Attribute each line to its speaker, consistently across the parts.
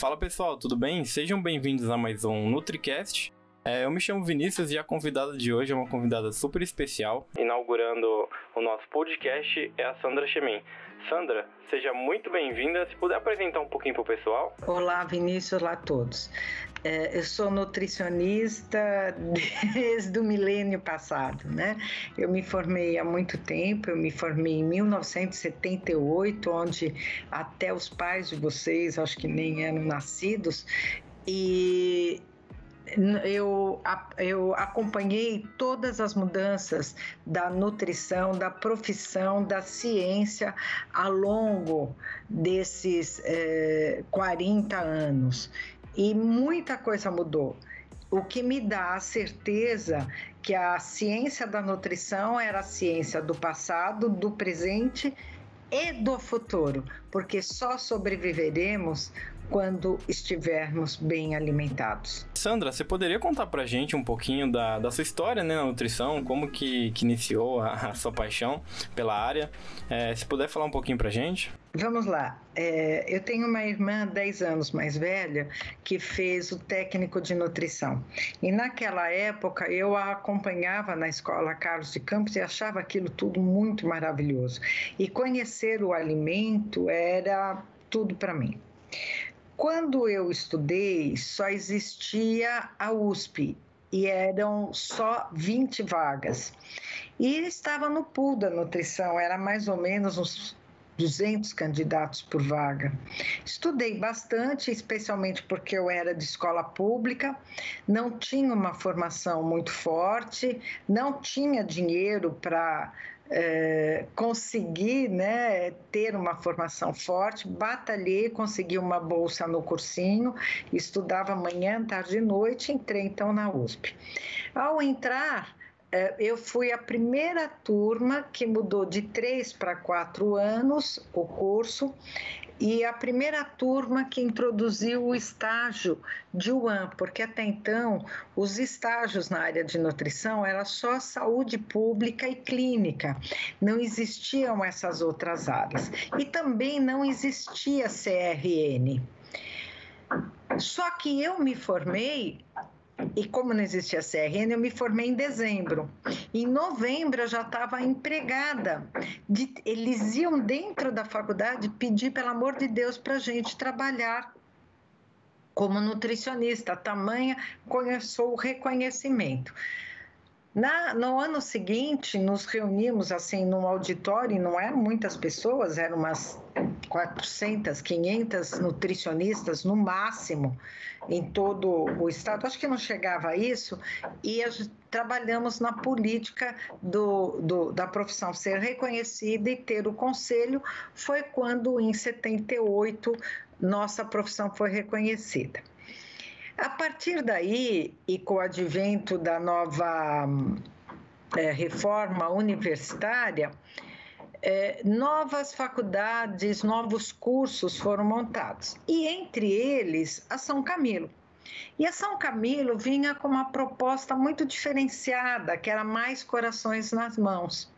Speaker 1: Fala pessoal, tudo bem? Sejam bem-vindos a mais um NutriCast. É, eu me chamo Vinícius e a convidada de hoje é uma convidada super especial. Inaugurando o nosso podcast é a Sandra Chemin. Sandra, seja muito bem-vinda. Se puder apresentar um pouquinho para o pessoal.
Speaker 2: Olá, Vinícius, olá a todos. É, eu sou nutricionista desde o milênio passado, né? Eu me formei há muito tempo, eu me formei em 1978, onde até os pais de vocês, acho que nem eram nascidos, e eu, eu acompanhei todas as mudanças da nutrição, da profissão, da ciência ao longo desses é, 40 anos. E muita coisa mudou. O que me dá a certeza que a ciência da nutrição era a ciência do passado, do presente e do futuro, porque só sobreviveremos quando estivermos bem alimentados.
Speaker 1: Sandra, você poderia contar pra gente um pouquinho da, da sua história né, na nutrição, como que, que iniciou a, a sua paixão pela área? É, se puder falar um pouquinho pra gente.
Speaker 2: Vamos lá. É, eu tenho uma irmã 10 anos mais velha que fez o técnico de nutrição. E naquela época eu a acompanhava na escola Carlos de Campos e achava aquilo tudo muito maravilhoso. E conhecer o alimento era tudo para mim. Quando eu estudei, só existia a USP e eram só 20 vagas. E estava no pool da nutrição, era mais ou menos uns 200 candidatos por vaga. Estudei bastante, especialmente porque eu era de escola pública, não tinha uma formação muito forte, não tinha dinheiro para é, consegui né, ter uma formação forte, batalhei, consegui uma bolsa no cursinho, estudava manhã, tarde e noite, entrei então na USP. Ao entrar, é, eu fui a primeira turma que mudou de três para quatro anos o curso e a primeira turma que introduziu o estágio de UAM, porque até então os estágios na área de nutrição era só saúde pública e clínica, não existiam essas outras áreas e também não existia CRN. Só que eu me formei e como não existia CRN, eu me formei em dezembro. Em novembro eu já estava empregada. De, eles iam dentro da faculdade pedir, pelo amor de Deus, para a gente trabalhar como nutricionista. Tamanha começou o reconhecimento. Na, no ano seguinte, nos reunimos assim num auditório, não eram muitas pessoas, eram umas 400, 500 nutricionistas no máximo em todo o estado. Acho que não chegava a isso, e a, trabalhamos na política do, do, da profissão ser reconhecida e ter o conselho. Foi quando, em 78, nossa profissão foi reconhecida. A partir daí, e com o advento da nova é, reforma universitária, é, novas faculdades, novos cursos foram montados, e entre eles a São Camilo. E a São Camilo vinha com uma proposta muito diferenciada, que era mais corações nas mãos.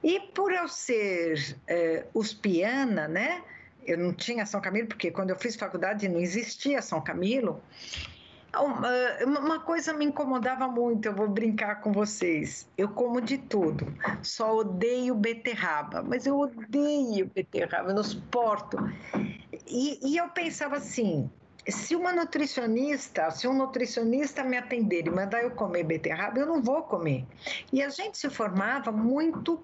Speaker 2: E por eu ser é, uspiana, né, eu não tinha São Camilo, porque quando eu fiz faculdade não existia São Camilo. Uma coisa me incomodava muito, eu vou brincar com vocês. Eu como de tudo, só odeio beterraba, mas eu odeio beterraba, eu não suporto. E, e eu pensava assim: se uma nutricionista, se um nutricionista me atender e mandar eu comer beterraba, eu não vou comer. E a gente se formava muito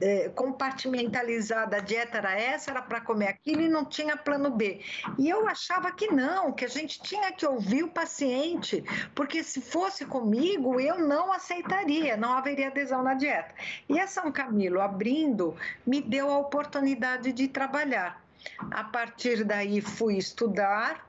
Speaker 2: é, compartimentalizada, a dieta era essa, era para comer aquilo e não tinha plano B. E eu achava que não, que a gente tinha que ouvir o paciente, porque se fosse comigo, eu não aceitaria, não haveria adesão na dieta. E a São Camilo, abrindo, me deu a oportunidade de trabalhar. A partir daí, fui estudar,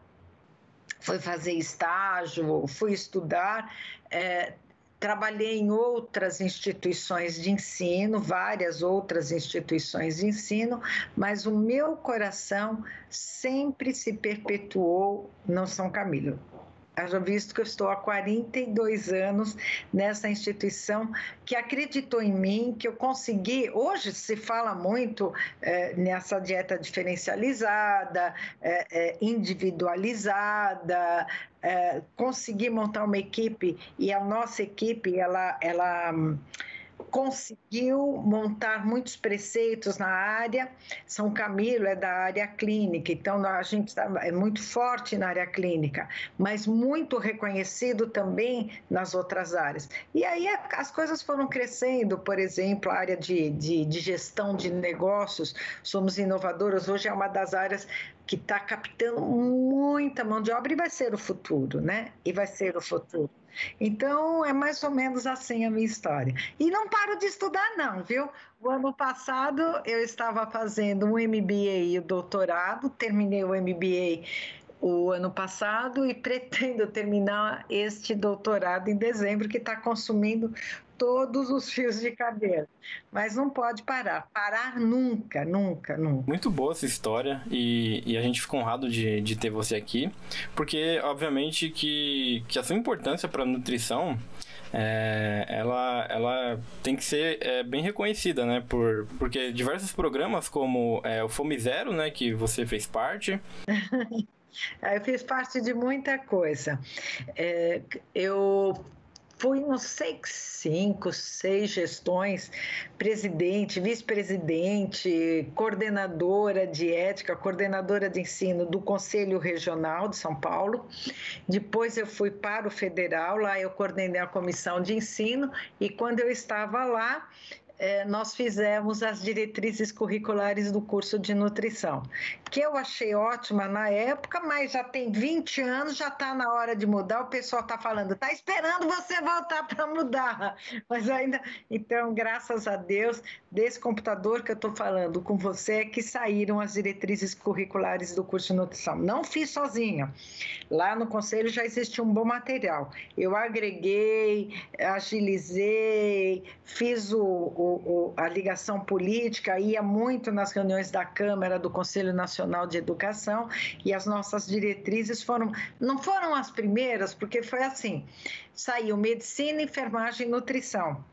Speaker 2: fui fazer estágio, fui estudar. É, Trabalhei em outras instituições de ensino, várias outras instituições de ensino, mas o meu coração sempre se perpetuou no São Camilo. haja visto que eu estou há 42 anos nessa instituição que acreditou em mim, que eu consegui. Hoje se fala muito é, nessa dieta diferencializada, é, é, individualizada, é, consegui montar uma equipe e a nossa equipe, ela. ela conseguiu montar muitos preceitos na área. São Camilo é da área clínica, então a gente tá, é muito forte na área clínica, mas muito reconhecido também nas outras áreas. E aí as coisas foram crescendo, por exemplo, a área de, de, de gestão de negócios, somos inovadoras, hoje é uma das áreas que está captando muita mão de obra e vai ser o futuro, né? E vai ser o futuro. Então, é mais ou menos assim a minha história. E não paro de estudar, não, viu? O ano passado eu estava fazendo um MBA e o doutorado, terminei o MBA o ano passado e pretendo terminar este doutorado em dezembro, que está consumindo todos os fios de cabelo. Mas não pode parar. Parar nunca, nunca, nunca.
Speaker 1: Muito boa essa história e, e a gente fica honrado de, de ter você aqui, porque obviamente que, que a sua importância para a nutrição é, ela, ela tem que ser é, bem reconhecida, né? Por, porque diversos programas, como é, o Fome Zero, né? Que você fez parte.
Speaker 2: eu fiz parte de muita coisa. É, eu fui, não sei, cinco, seis gestões, presidente, vice-presidente, coordenadora de ética, coordenadora de ensino do Conselho Regional de São Paulo. Depois eu fui para o federal, lá eu coordenei a comissão de ensino e quando eu estava lá, nós fizemos as diretrizes curriculares do curso de nutrição, que eu achei ótima na época, mas já tem 20 anos, já está na hora de mudar. O pessoal está falando, está esperando você voltar para mudar, mas ainda. Então, graças a Deus, desse computador que eu estou falando com você, é que saíram as diretrizes curriculares do curso de nutrição. Não fiz sozinha. Lá no conselho já existia um bom material. Eu agreguei, agilizei, fiz o, o o, a ligação política ia muito nas reuniões da Câmara do Conselho Nacional de Educação e as nossas diretrizes foram não foram as primeiras porque foi assim saiu medicina, enfermagem e nutrição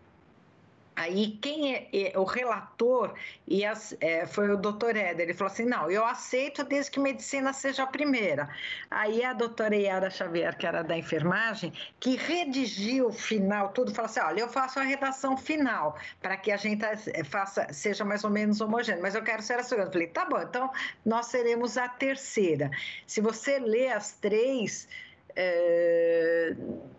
Speaker 2: Aí quem é, é, o relator e as, é, foi o doutor Éder, ele falou assim, não, eu aceito desde que medicina seja a primeira. Aí a doutora Yara Xavier, que era da enfermagem, que redigiu o final, tudo, falou assim, olha, eu faço a redação final, para que a gente é, faça, seja mais ou menos homogêneo, mas eu quero ser a segunda. Eu falei, tá bom, então nós seremos a terceira. Se você lê as três é,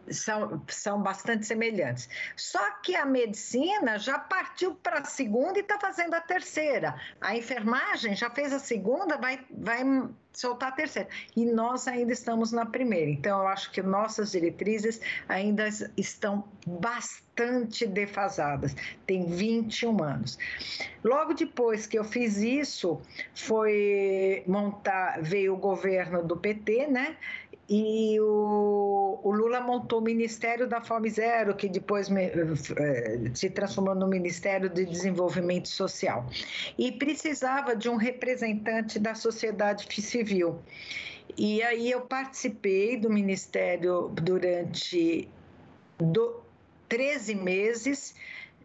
Speaker 2: são, são bastante semelhantes. Só que a medicina já partiu para a segunda e está fazendo a terceira. A enfermagem já fez a segunda, vai, vai soltar a terceira. E nós ainda estamos na primeira. Então, eu acho que nossas diretrizes ainda estão bastante defasadas. Tem 21 anos. Logo depois que eu fiz isso, foi montar, veio o governo do PT, né? E o, o, Lula montou o Ministério da Fome Zero, que depois me, eh, se transformou no Ministério de Desenvolvimento Social. E precisava de um representante da sociedade civil. E aí eu participei do Ministério durante do, 13 meses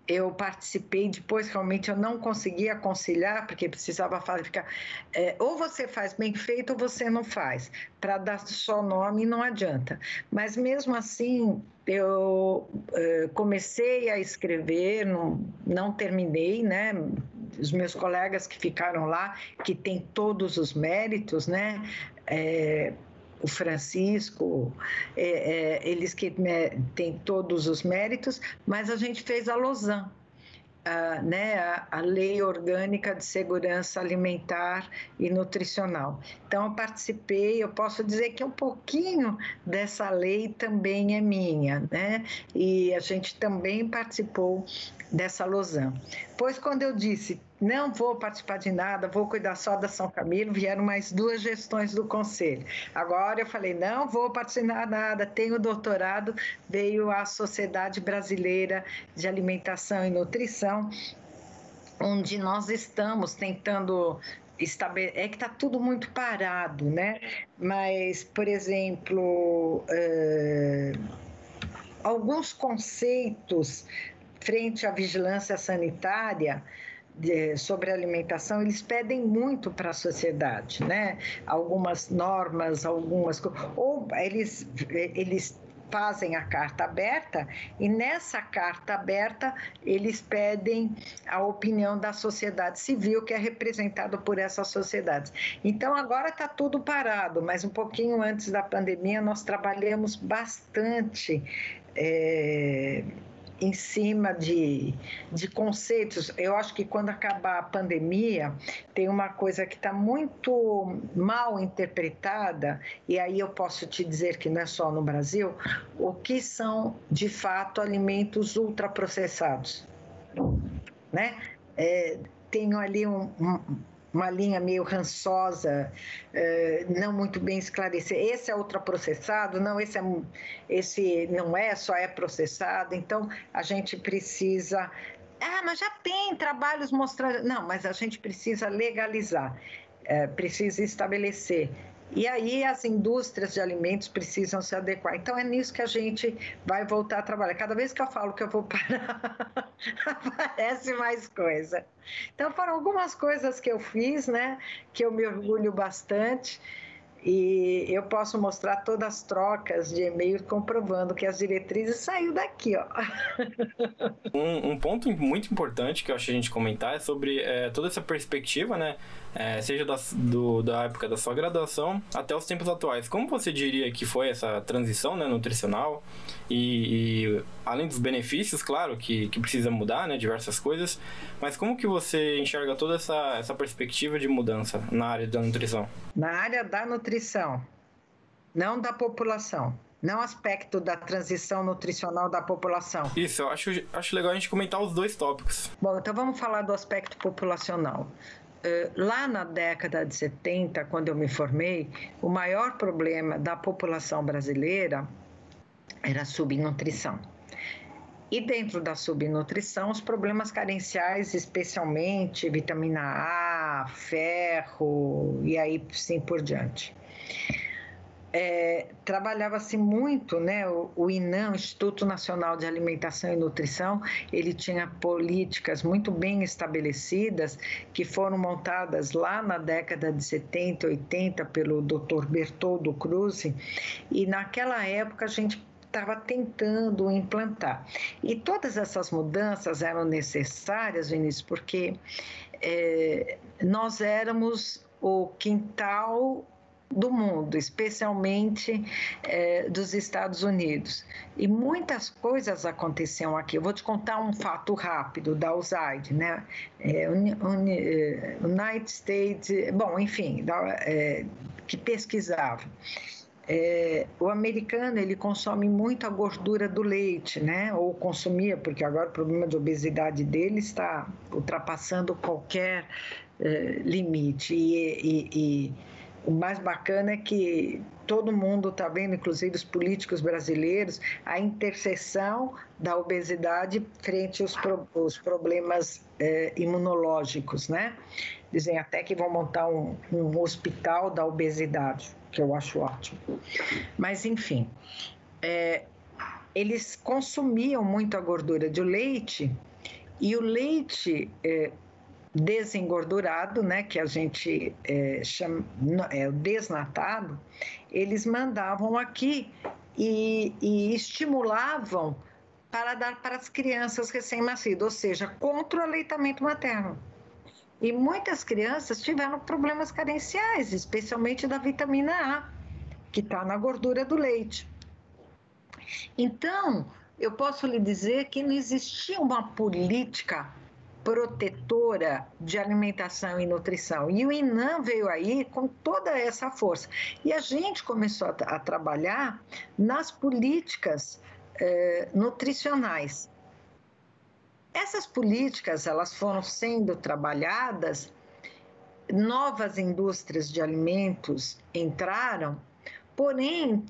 Speaker 2: eu participei, depois realmente eu não conseguia conciliar, porque precisava ficar. É, ou você faz bem feito ou você não faz. Para dar só nome não adianta. Mas mesmo assim, eu é, comecei a escrever, não, não terminei, né? Os meus colegas que ficaram lá, que têm todos os méritos, né? É, o Francisco, é, é, eles que né, têm todos os méritos, mas a gente fez a Lausanne, né, a, a, Lei Orgânica de Segurança Alimentar e Nutricional. Então, eu participei, eu posso dizer que um pouquinho dessa lei também é minha, né? E a gente também participou dessa Lausanne. Pois, quando eu disse não vou participar de nada, vou cuidar só da São Camilo. Vieram mais duas gestões do conselho. Agora eu falei, não vou participar de nada, tenho doutorado, veio a Sociedade Brasileira de Alimentação e Nutrição, onde nós estamos tentando é que está tudo muito parado, né? Mas, por exemplo, uh, alguns conceitos frente à vigilância sanitária de, sobre alimentação, eles pedem muito para a sociedade, né? Algumas normas, algumas ou eles eles fazem a carta aberta e nessa carta aberta eles pedem a opinião da sociedade civil que é representada por essas sociedades. Então agora está tudo parado, mas um pouquinho antes da pandemia nós trabalhamos bastante. É em cima de, de conceitos. Eu acho que quando acabar a pandemia, tem uma coisa que está muito mal interpretada, e aí eu posso te dizer que não é só no Brasil, o que são de fato alimentos ultraprocessados. Né? É, tenho ali um, um uma linha meio rançosa, eh, não muito bem esclarecida. Esse é ultraprocessado? Não, esse, é, esse não é, só é processado. Então, a gente precisa. Ah, mas já tem trabalhos mostrando. Não, mas a gente precisa legalizar, é, precisa estabelecer e aí as indústrias de alimentos precisam se adequar. Então é nisso que a gente vai voltar a trabalhar. Cada vez que eu falo que eu vou parar, aparece mais coisa. Então foram algumas coisas que eu fiz, né? Que eu me orgulho bastante. E eu posso mostrar todas as trocas de e-mail comprovando que as diretrizes saiu daqui, ó.
Speaker 1: Um, um, ponto muito importante que eu acho que a gente comentar é sobre é, toda essa perspectiva, né? É, seja da, do, da época da sua graduação até os tempos atuais. Como você diria que foi essa transição né, nutricional? E, e além dos benefícios, claro, que, que precisa mudar, né, diversas coisas, mas como que você enxerga toda essa, essa perspectiva de mudança na área da nutrição?
Speaker 2: Na área da nutrição, não da população não aspecto da transição nutricional da população.
Speaker 1: Isso, eu acho, acho legal a gente comentar os dois tópicos.
Speaker 2: Bom, então vamos falar do aspecto populacional. Lá na década de 70, quando eu me formei, o maior problema da população brasileira era a subnutrição. E dentro da subnutrição, os problemas carenciais, especialmente vitamina A, ferro e aí sim por diante. É, trabalhava-se muito, né? O, o, INAM, Instituto Nacional de Alimentação e Nutrição, ele tinha políticas muito bem estabelecidas que foram montadas lá na década de 70, 80 pelo Dr. Bertoldo Cruz, e naquela época a gente estava tentando implantar. E todas essas mudanças eram necessárias, Vinícius, porque é, nós éramos o quintal do mundo, especialmente é, dos Estados Unidos. E muitas coisas aconteciam aqui. Eu vou te contar um fato rápido da USAID, né? É, é, United States, bom, enfim, da, é, que pesquisava. É, o americano ele consome muito a gordura do leite, né? Ou consumia, porque agora o problema de obesidade dele está ultrapassando qualquer é, limite. E, e, e, o mais bacana é que todo mundo está vendo, inclusive os políticos brasileiros, a interseção da obesidade frente aos, pro, problemas é, imunológicos, né? Dizem até que vão montar um, um hospital da obesidade que eu acho ótimo. Mas, enfim, é, eles consumiam muito a gordura do leite e o leite é, desengordurado, né, que a gente é, chama é, desnatado, eles mandavam aqui e, e estimulavam para dar para as crianças recém-nascidas, ou seja, contra o aleitamento materno. E muitas crianças tiveram problemas carenciais, especialmente da vitamina A, que está na gordura do leite. Então, eu posso lhe dizer que não existia uma política protetora de alimentação e nutrição. E o INAM veio aí com toda essa força. E a gente começou a, a trabalhar nas políticas eh, nutricionais. Essas políticas elas foram sendo trabalhadas, novas indústrias de alimentos entraram, porém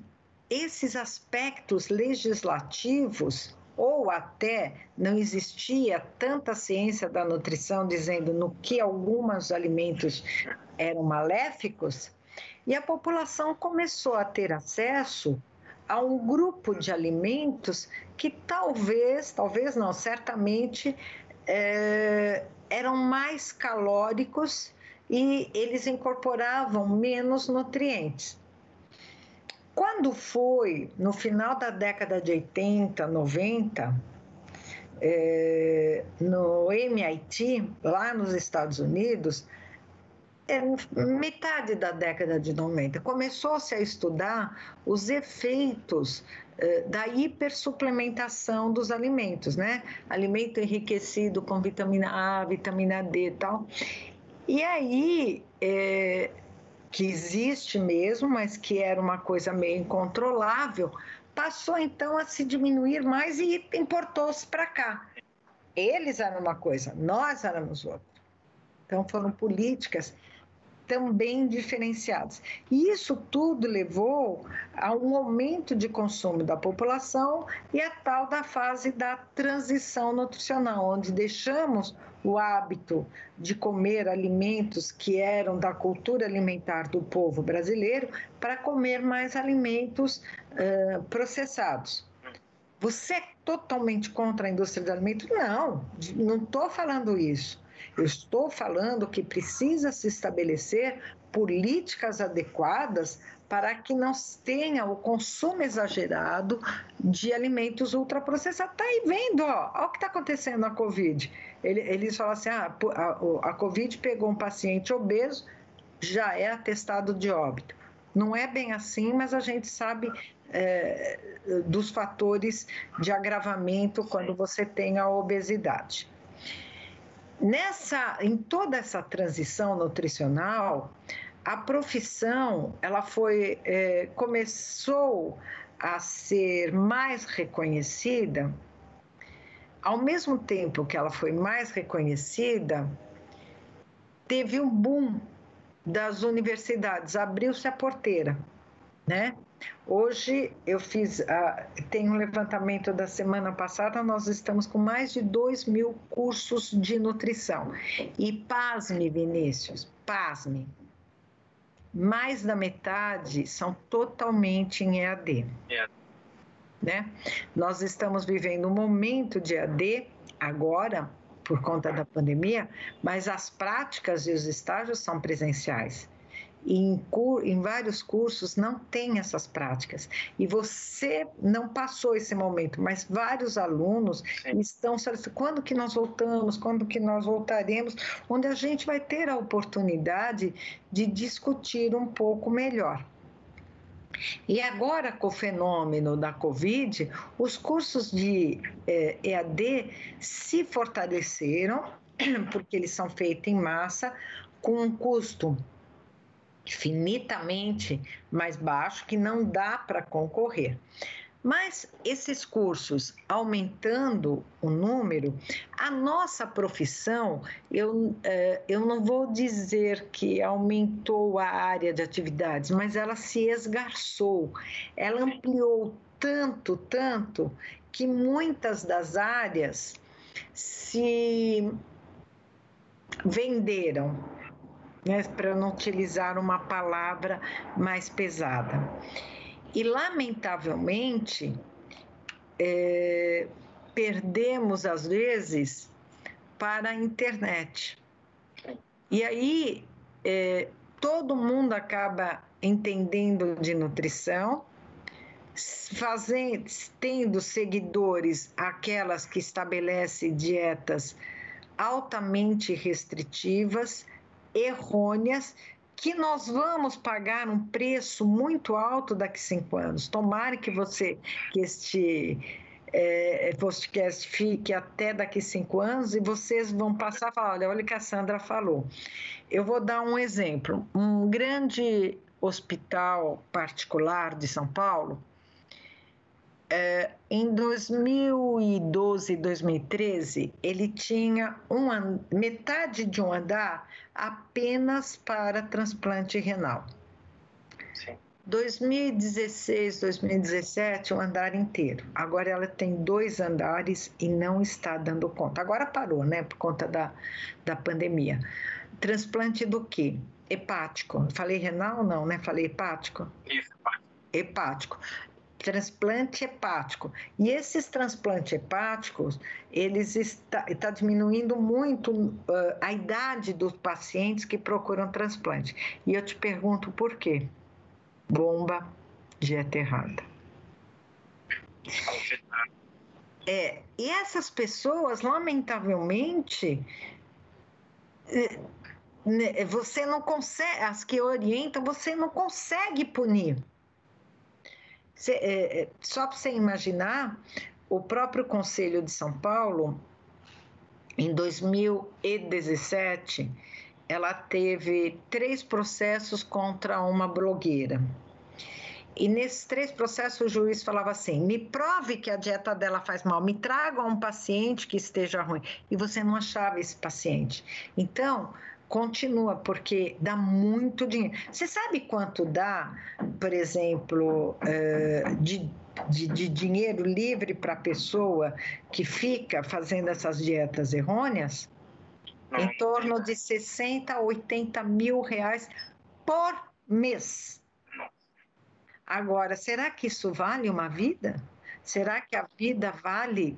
Speaker 2: esses aspectos legislativos ou até não existia tanta ciência da nutrição dizendo no que alguns alimentos eram maléficos, e a população começou a ter acesso a um grupo de alimentos que talvez, talvez não, certamente é, eram mais calóricos e eles incorporavam menos nutrientes. Quando foi no final da década de 80, 90, é, no MIT, lá nos Estados Unidos, é, metade da década de 90, começou-se a estudar os efeitos é, da hipersuplementação dos alimentos, né? Alimento enriquecido com vitamina A, vitamina D e tal. E aí, é, que existe mesmo, mas que era uma coisa meio incontrolável, passou então a se diminuir mais e importou-se para cá. Eles eram uma coisa, nós éramos outra. Então foram políticas também diferenciadas. E isso tudo levou a um aumento de consumo da população e a tal da fase da transição nutricional, onde deixamos o hábito de comer alimentos que eram da cultura alimentar do povo brasileiro para comer mais alimentos uh, processados. Você é totalmente contra a indústria de alimentos? Não, não estou falando isso. Eu estou falando que precisa se estabelecer políticas adequadas para que não tenha o consumo exagerado de alimentos ultraprocessados. Está aí vendo, ó, olha o que está acontecendo na Covid. Ele, eles falam assim, ah, a, a Covid pegou um paciente obeso, já é atestado de óbito. Não é bem assim, mas a gente sabe é, dos fatores de agravamento quando você tem a obesidade. Nessa, em toda essa transição nutricional, a profissão ela foi é, começou a ser mais reconhecida. Ao mesmo tempo que ela foi mais reconhecida, teve um boom das universidades, abriu-se a porteira, né? Hoje eu fiz, uh, tem um levantamento da semana passada, nós estamos com mais de 2 mil cursos de nutrição. E pasme, Vinícius, pasme, mais da metade são totalmente em EAD. É. Né? Nós estamos vivendo um momento de EAD agora, por conta da pandemia, mas as práticas e os estágios são presenciais em, em, vários cursos não tem essas práticas. E você não passou esse momento, mas vários alunos Sim. estão quando que nós voltamos, quando que nós voltaremos, onde a gente vai ter a oportunidade de discutir um pouco melhor. E agora, com o fenômeno da Covid, os cursos de eh, EAD se fortaleceram, porque eles são feitos em massa, com um custo infinitamente mais baixo que não dá para concorrer. Mas esses cursos aumentando o número, a nossa profissão, eu, eh, eu não vou dizer que aumentou a área de atividades, mas ela se esgarçou, ela ampliou tanto, tanto, que muitas das áreas se venderam né, para não utilizar uma palavra mais pesada. E, lamentavelmente, é, perdemos, às vezes, para a internet. E aí, é, todo mundo acaba entendendo de nutrição, fazendo, tendo seguidores aquelas que estabelecem dietas altamente restritivas errôneas que nós vamos pagar um preço muito alto daqui a cinco anos. Tomara que você, que este é, podcast fique até daqui a cinco anos e vocês vão passar a falar, olha, olha o que a Sandra falou. Eu vou dar um exemplo. Um grande hospital particular de São Paulo, em 2012 e 2013, ele tinha um, metade de um andar apenas para transplante renal. Sim. 2016, 2017, o um andar inteiro. Agora ela tem dois andares e não está dando conta. Agora parou, né, por conta da, da pandemia. Transplante do quê? Hepático. Falei renal? Não, né? Falei hepático?
Speaker 1: Isso,
Speaker 2: hepático transplante hepático. E esses transplantes hepáticos, eles está, está diminuindo muito uh, a idade dos pacientes que procuram transplante. E eu te pergunto por quê? Bomba dieta errada. É, e essas pessoas, lamentavelmente, eh, né, você não consegue, as que orientam, você não consegue punir. Cê, é, é só para você imaginar, o próprio Conselho de São Paulo, em 2017, ela teve três processos contra uma blogueira. E nesses três processos o juiz falava assim: me prove que a dieta dela faz mal, me traga um paciente que esteja ruim. E você não achava esse paciente. Então, continua, porque dá muito dinheiro. Você sabe quanto dá, por exemplo, eh, de, de, de dinheiro livre para a pessoa que fica fazendo essas dietas errôneas? Em torno de 60 a 80 mil reais por mês. Agora, será que isso vale uma vida? Será que a vida vale?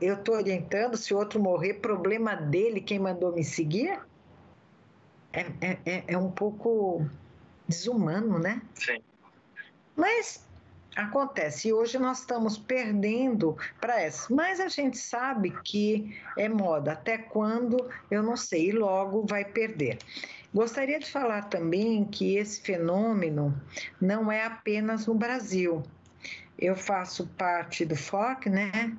Speaker 2: eu estou orientando, se o outro morrer, problema dele, quem mandou me seguir? É, é, é, é um pouco desumano, né?
Speaker 1: Sim.
Speaker 2: Mas acontece. E hoje nós estamos perdendo para essa. Mas a gente sabe que é moda. Até quando, eu não sei. E logo vai perder. Gostaria de falar também que esse fenômeno não é apenas no Brasil. Eu faço parte do FOC, né?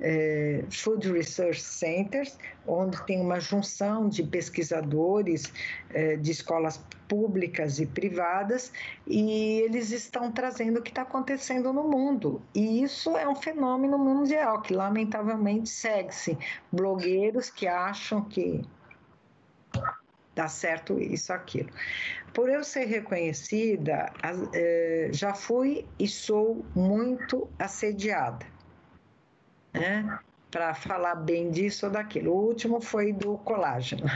Speaker 2: É, Food Research Centers, onde tem uma junção de pesquisadores é, de escolas públicas e privadas, e eles estão trazendo o que está acontecendo no mundo. E isso é um fenômeno mundial que, lamentavelmente, segue-se. Blogueiros que acham que dá certo isso, aquilo. Por eu ser reconhecida, é, já fui e sou muito assediada né? Para falar bem disso ou daquilo. O último foi do colágeno.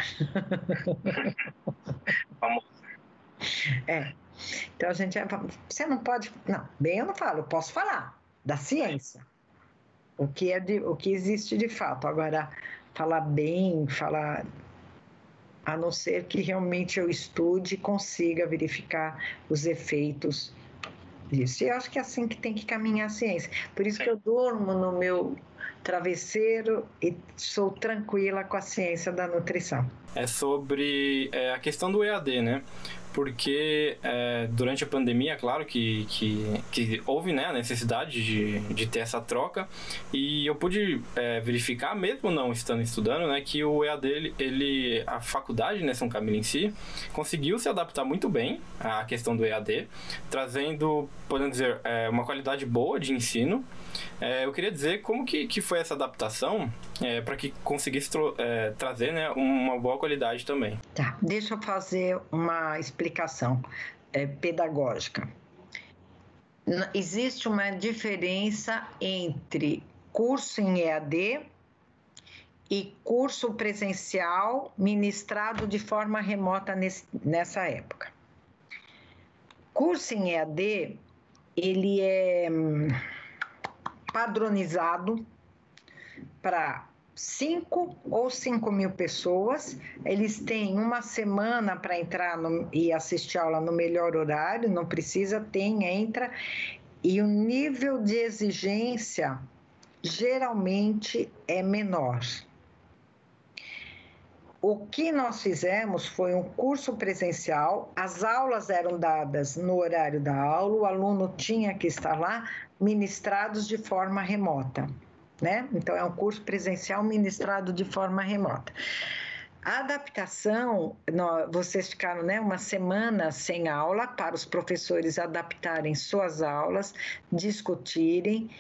Speaker 1: Vamos.
Speaker 2: É. Então a gente. Você não pode. Não, bem eu não falo, eu posso falar da ciência. O que, é de, o que existe de fato. Agora, falar bem, falar a não ser que realmente eu estude e consiga verificar os efeitos disso. E eu acho que é assim que tem que caminhar a ciência. Por isso que eu durmo no meu travesseiro e sou tranquila com a ciência da nutrição.
Speaker 1: É sobre é, a questão do EAD, né? Porque é, durante a pandemia, claro que, que, que, houve né, a necessidade de, de ter essa troca e eu pude é, verificar, mesmo não estando estudando, né, que o EAD, ele, ele a faculdade, né, São Camilo em si, conseguiu se adaptar muito bem à questão do EAD, trazendo, podemos dizer, é, uma qualidade boa de ensino. É, eu queria dizer como que, que foi essa adaptação é, para que conseguisse é, trazer né, uma boa qualidade também.
Speaker 2: Tá, deixa eu fazer uma explicação é, pedagógica. Existe uma diferença entre curso em EAD e curso presencial ministrado de forma remota nesse, nessa época. Curso em EAD, ele é hum, padronizado para 5 ou 5 mil pessoas. Eles têm uma semana para entrar no, e assistir aula no melhor horário, não precisa, tem, entra. E o nível de exigência geralmente é menor. O que nós fizemos foi um curso presencial, as aulas eram dadas no horário da aula, o aluno tinha que estar lá, ministrados de forma remota né? Então, é um curso presencial ministrado de forma remota. A adaptação, vocês ficaram né, uma semana sem aula para os professores adaptarem suas aulas, discutirem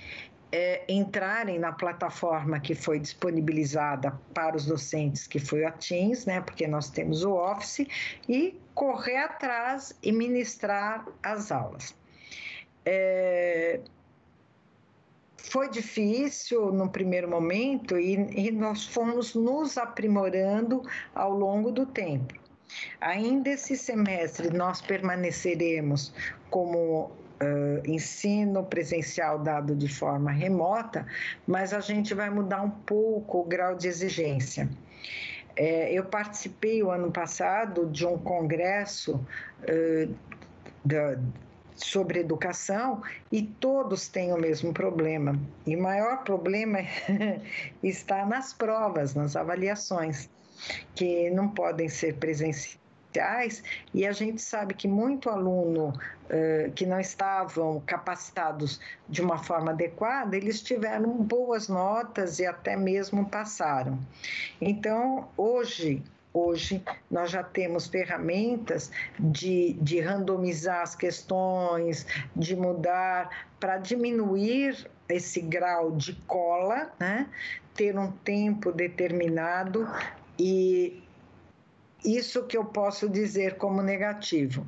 Speaker 2: é, entrarem na plataforma que foi disponibilizada para os docentes, que foi a Teams, né, porque nós temos o Office, e correr atrás e ministrar as aulas. É, foi difícil no primeiro momento e, e, nós fomos nos aprimorando ao longo do tempo. Ainda esse semestre nós permaneceremos como uh, ensino presencial dado de forma remota, mas a gente vai mudar um pouco o grau de exigência. É, eu participei o ano passado de um congresso uh, da, sobre educação e todos têm o mesmo problema. E o maior problema está nas provas, nas avaliações, que não podem ser presenciais e a gente sabe que muito aluno que não estavam capacitados de uma forma adequada, eles tiveram boas notas e até mesmo passaram. Então, hoje, Hoje nós já temos ferramentas de, de randomizar as questões, de mudar para diminuir esse grau de cola, né? ter um tempo determinado e isso que eu posso dizer como negativo.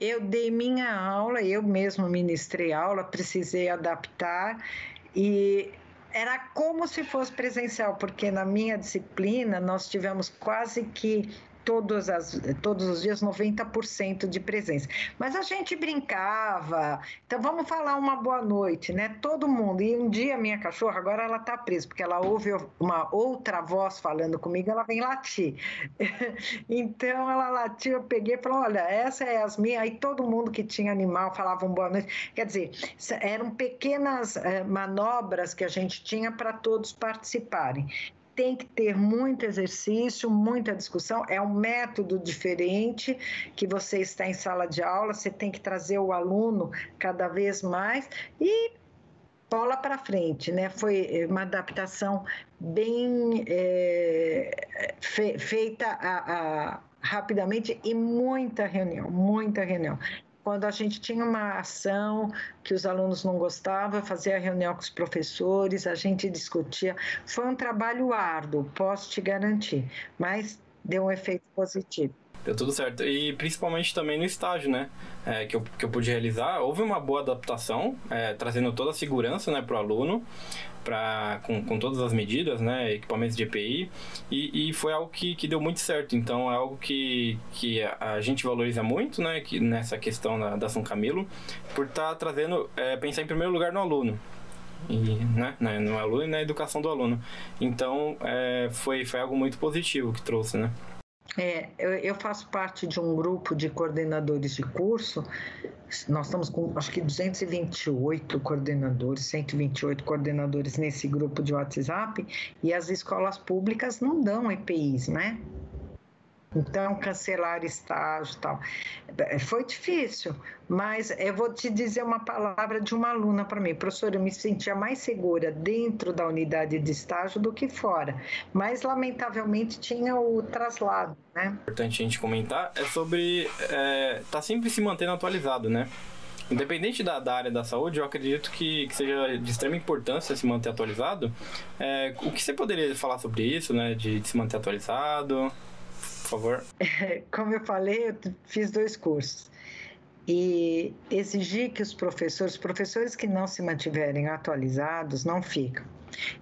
Speaker 2: Eu dei minha aula, eu mesmo ministrei aula, precisei adaptar e era como se fosse presencial, porque na minha disciplina nós tivemos quase que todos, as, todos os dias 90% de presença. Mas a gente brincava, então vamos falar uma boa noite, né? Todo mundo. E um dia minha cachorra, agora ela tá presa, porque ela ouve uma outra voz falando comigo, ela vem latir. então ela latiu, eu peguei e falei: olha, essa é as minhas. Aí todo mundo que tinha animal falava um boa noite. Quer dizer, eram pequenas eh, manobras que a gente tinha para todos participarem tem que ter muito exercício, muita discussão. É um método diferente que você está em sala de aula, você tem que trazer o aluno cada vez mais e bola para frente, né? Foi uma adaptação bem é, fe, feita a, a, rapidamente e muita reunião, muita reunião. Quando a gente tinha uma ação que os alunos não gostavam, fazia reunião com os professores, a gente discutia. Foi um trabalho árduo, posso te garantir, mas deu um efeito positivo.
Speaker 1: Deu tudo certo. E principalmente também no estágio, né? É, que, eu, que eu pude realizar. Houve uma boa adaptação, é, trazendo toda a segurança né, para o aluno pra, com, com todas as medidas, né, equipamentos de EPI, e, e foi algo que, que deu muito certo. Então, é algo que, que a gente valoriza muito, né, que, nessa questão da, da São Camilo, por estar tá trazendo, é, pensar em primeiro lugar no aluno. E, né, né, no aluno e na educação do aluno. Então, é, foi, foi algo muito positivo que trouxe, né.
Speaker 2: É, eu, eu, faço parte de um grupo de coordenadores de curso. Nós estamos com acho que 228 coordenadores, 128 coordenadores nesse grupo de WhatsApp, e as escolas públicas não dão EPIs, né? Então, cancelar estágio e tal. É, foi difícil, mas eu vou te dizer uma palavra de uma aluna para mim. Professora, eu me sentia mais segura dentro da unidade de estágio do que fora. Mas, lamentavelmente, tinha o traslado, né?
Speaker 1: Importante a gente comentar é sobre é, tá sempre se mantendo atualizado, né? Independente da, da, área da saúde, eu acredito que, que, seja de extrema importância se manter atualizado. É, o que você poderia falar sobre isso, né? De, de se manter atualizado? Favor.
Speaker 2: Como eu falei, eu fiz dois cursos. E exigir que os professores, professores que não se mantiverem atualizados, não ficam.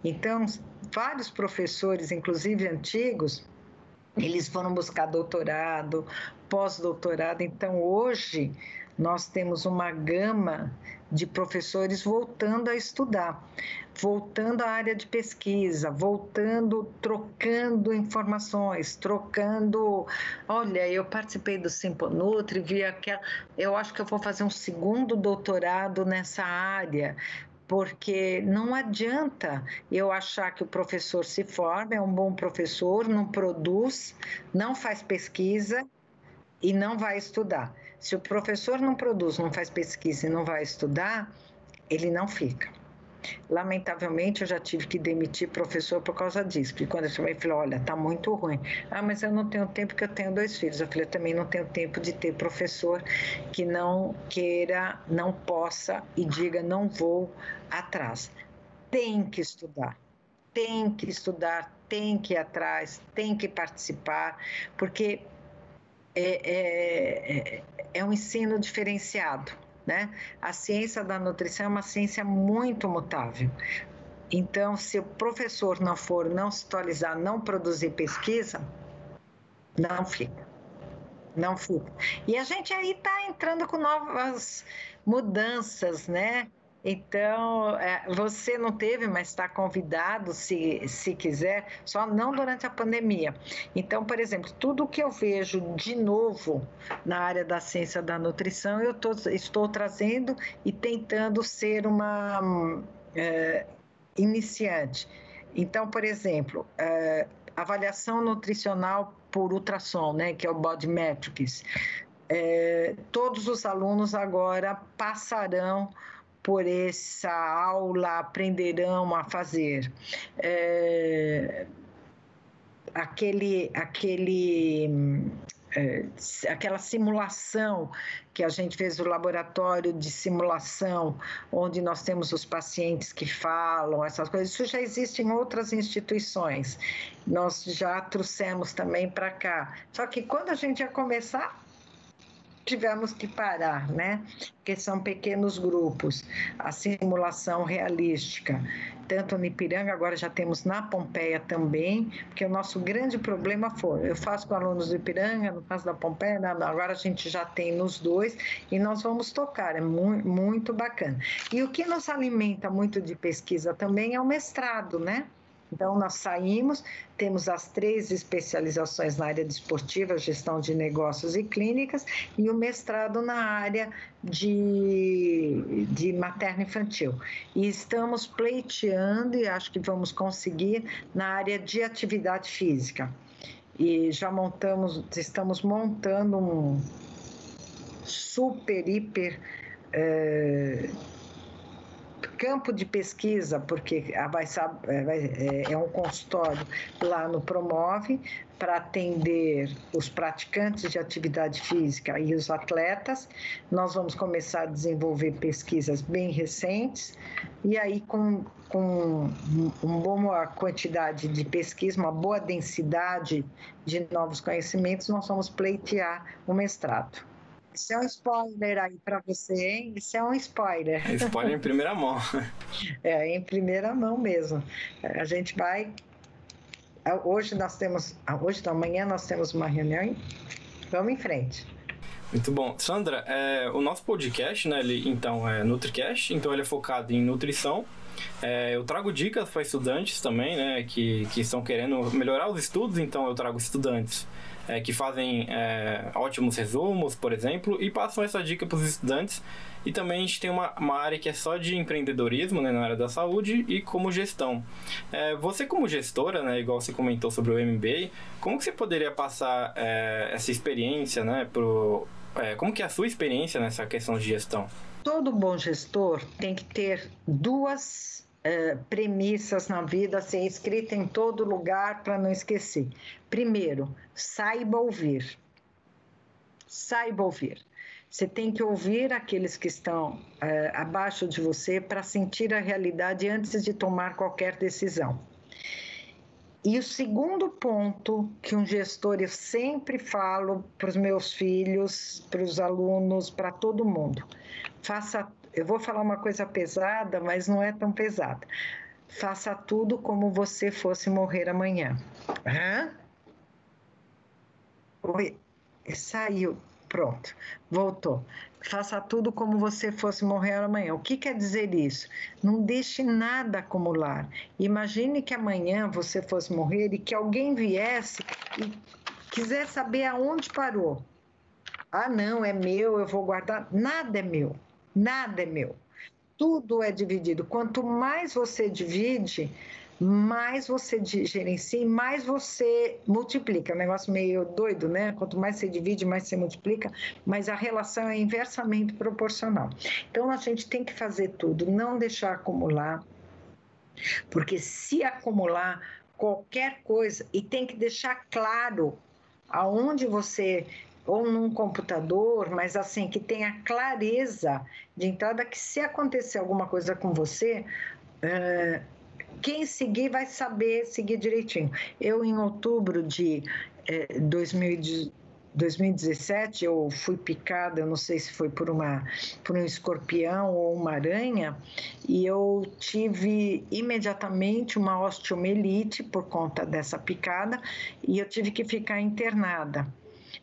Speaker 2: Então, vários professores, inclusive antigos, eles foram buscar doutorado, pós-doutorado. Então, hoje, nós temos uma gama de professores voltando a estudar, voltando à área de pesquisa, voltando, trocando informações, trocando. Olha, eu participei do Simponutri, vi aquela. Eu acho que eu vou fazer um segundo doutorado nessa área, porque não adianta eu achar que o professor se forma, é um bom professor, não produz, não faz pesquisa e não vai estudar. Se o professor não produz, não faz pesquisa e não vai estudar, ele não fica. Lamentavelmente, eu já tive que demitir professor por causa disso. Porque quando eu chamei, falei: olha, tá muito ruim. Ah, mas eu não tenho tempo porque eu tenho dois filhos. Eu falei: eu também não tenho tempo de ter professor que não queira, não possa e diga: não vou atrás. tem que estudar, tem que estudar, tem que ir atrás, tem que participar, porque é, é, é, é um ensino diferenciado. Né? A ciência da nutrição é uma ciência muito mutável. Então, se o professor não for, não se atualizar, não produzir pesquisa, não fica. Não fica. E a gente aí está entrando com novas mudanças, né? Então, é, você não teve, mas está convidado, se, se quiser, só não durante a pandemia. Então, por exemplo, tudo que eu vejo de novo na área da ciência da nutrição, eu tô, estou trazendo e tentando ser uma é, iniciante. Então, por exemplo, é, avaliação nutricional por ultrassom, né, que é o Body Metrics. É, todos os alunos agora passarão por essa aula, aprenderão a fazer. É, aquele, aquele é, aquela simulação que a gente fez no laboratório de simulação, onde nós temos os pacientes que falam, essas coisas, isso já existe em outras instituições. Nós já trouxemos também para cá. Só que quando a gente ia começar, tivemos que parar, né? Porque são pequenos grupos, a simulação realística. Tanto no Ipiranga, agora já temos na Pompeia também, porque o nosso grande problema foi: eu faço com alunos do Ipiranga, no caso da Pompeia, não, agora a gente já tem nos dois e nós vamos tocar, é muito, muito bacana. E o que nos alimenta muito de pesquisa também é o mestrado, né? Então, nós saímos, temos as três especializações na área desportiva, gestão de negócios e clínicas, e o mestrado na área de, de materno-infantil. E estamos pleiteando, e acho que vamos conseguir, na área de atividade física. E já montamos, estamos montando um super, hiper. Eh, campo de pesquisa, porque a vai, é, é, é um consultório lá no Promove para atender os praticantes de atividade física e os atletas. Nós vamos começar a desenvolver pesquisas bem recentes e aí com, com uma boa quantidade de pesquisa, uma boa densidade de novos conhecimentos, nós vamos pleitear o mestrado. Isso é um spoiler aí para você, hein? Isso é um spoiler.
Speaker 1: É spoiler em primeira mão.
Speaker 2: É, em primeira mão mesmo. A gente vai. Hoje nós temos. Hoje, da manhã, nós temos uma reunião. Vamos em frente.
Speaker 1: Muito bom. Sandra, é, o nosso podcast, né, ele, então, é NutriCast, então ele é focado em nutrição. É, eu trago dicas para estudantes também, né, que, que estão querendo melhorar os estudos, então eu trago estudantes é, que fazem é, ótimos resumos, por exemplo, e passam essa dica para os estudantes. E também a gente tem uma, uma área que é só de empreendedorismo, né, na área da saúde e como gestão. É, você como gestora, né, igual você comentou sobre o MBA, como que você poderia passar é, essa experiência, né, pro, é, como que é a sua experiência nessa questão de gestão?
Speaker 2: Todo bom gestor tem que ter duas é, premissas na vida ser escrita em todo lugar para não esquecer. Primeiro, saiba ouvir. Saiba ouvir. Você tem que ouvir aqueles que estão é, abaixo de você para sentir a realidade antes de tomar qualquer decisão. E o segundo ponto que um gestor eu sempre falo para os meus filhos, para os alunos, para todo mundo: faça eu vou falar uma coisa pesada, mas não é tão pesada. Faça tudo como você fosse morrer amanhã. Hã? Oi, saiu. Pronto, voltou. Faça tudo como você fosse morrer amanhã. O que quer dizer isso? Não deixe nada acumular. Imagine que amanhã você fosse morrer e que alguém viesse e quiser saber aonde parou. Ah, não, é meu, eu vou guardar. Nada é meu. Nada é meu. Tudo é dividido. Quanto mais você divide, mais você gerencia e mais você multiplica. É negócio meio doido, né? Quanto mais você divide, mais você multiplica, mas a relação é inversamente proporcional. Então a gente tem que fazer tudo, não deixar acumular, porque se acumular qualquer coisa, e tem que deixar claro aonde você ou num computador, mas assim, que tenha clareza de entrada que se acontecer alguma coisa com você, uh, quem seguir vai saber seguir direitinho. Eu, em outubro de eh, 2017, eu fui picada, eu não sei se foi por, uma, por um escorpião ou uma aranha, e eu tive imediatamente uma osteomelite por conta dessa picada, e eu tive que ficar internada.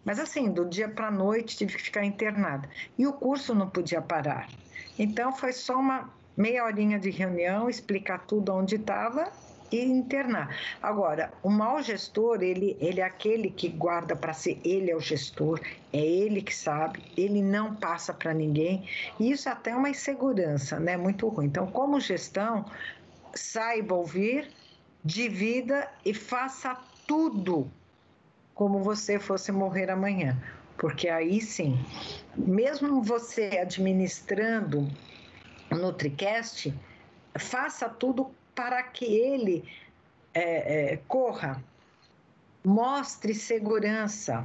Speaker 2: Mas assim, do dia para a noite tive que ficar internada. E o curso não podia parar. Então foi só uma meia horinha de reunião, explicar tudo onde estava e internar. Agora, o mau gestor, ele, ele é aquele que guarda para si, ele é o gestor, é ele que sabe, ele não passa para ninguém, e isso até é uma insegurança, né? Muito ruim. Então, como gestão, saiba ouvir, divida e faça tudo como você fosse morrer amanhã. Porque aí sim, mesmo você administrando NutriCast, faça tudo para que ele é, é, corra. Mostre segurança.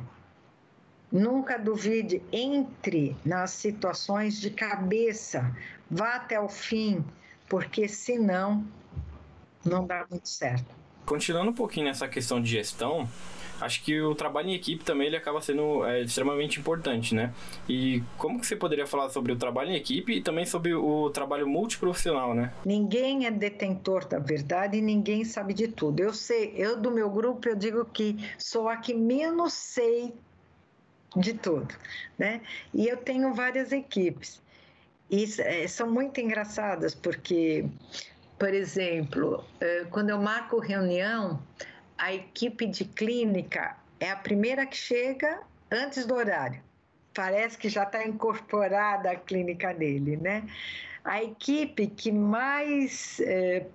Speaker 2: Nunca duvide, entre nas situações de cabeça, vá até o fim, porque senão não dá muito certo.
Speaker 1: Continuando um pouquinho nessa questão de gestão, acho que o trabalho em equipe também ele acaba sendo é, extremamente importante, né? E como que você poderia falar sobre o trabalho em equipe e também sobre o trabalho multiprofissional, né?
Speaker 2: Ninguém é detentor da verdade e ninguém sabe de tudo. Eu sei, eu do meu grupo eu digo que sou a que menos sei de tudo, né? E eu tenho várias equipes. E é, são muito engraçadas porque, por exemplo, é, quando eu marco reunião, a equipe de clínica é a primeira que chega antes do horário. Parece que já está incorporada a clínica dele, né? A equipe que mais é,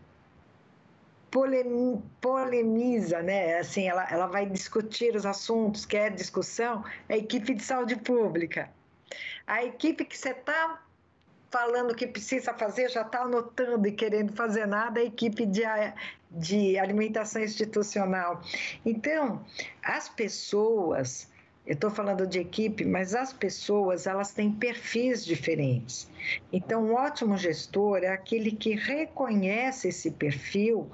Speaker 2: polemiza, né? Assim, ela, ela vai discutir os assuntos, quer discussão, é a equipe de saúde pública. A equipe que você está falando que precisa fazer, já está anotando e querendo fazer nada, a equipe de, de alimentação institucional. Então, as pessoas, eu estou falando de equipe, mas as pessoas elas têm perfis diferentes. Então, um ótimo gestor é aquele que reconhece esse perfil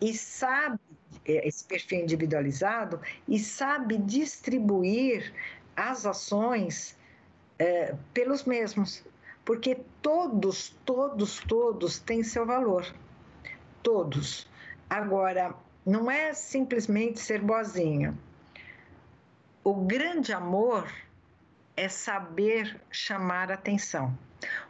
Speaker 2: e sabe é, esse perfil individualizado e sabe distribuir as ações é, pelos mesmos, porque todos, todos, todos têm seu valor, todos. Agora, não é simplesmente ser boazinha. O grande amor é saber chamar atenção.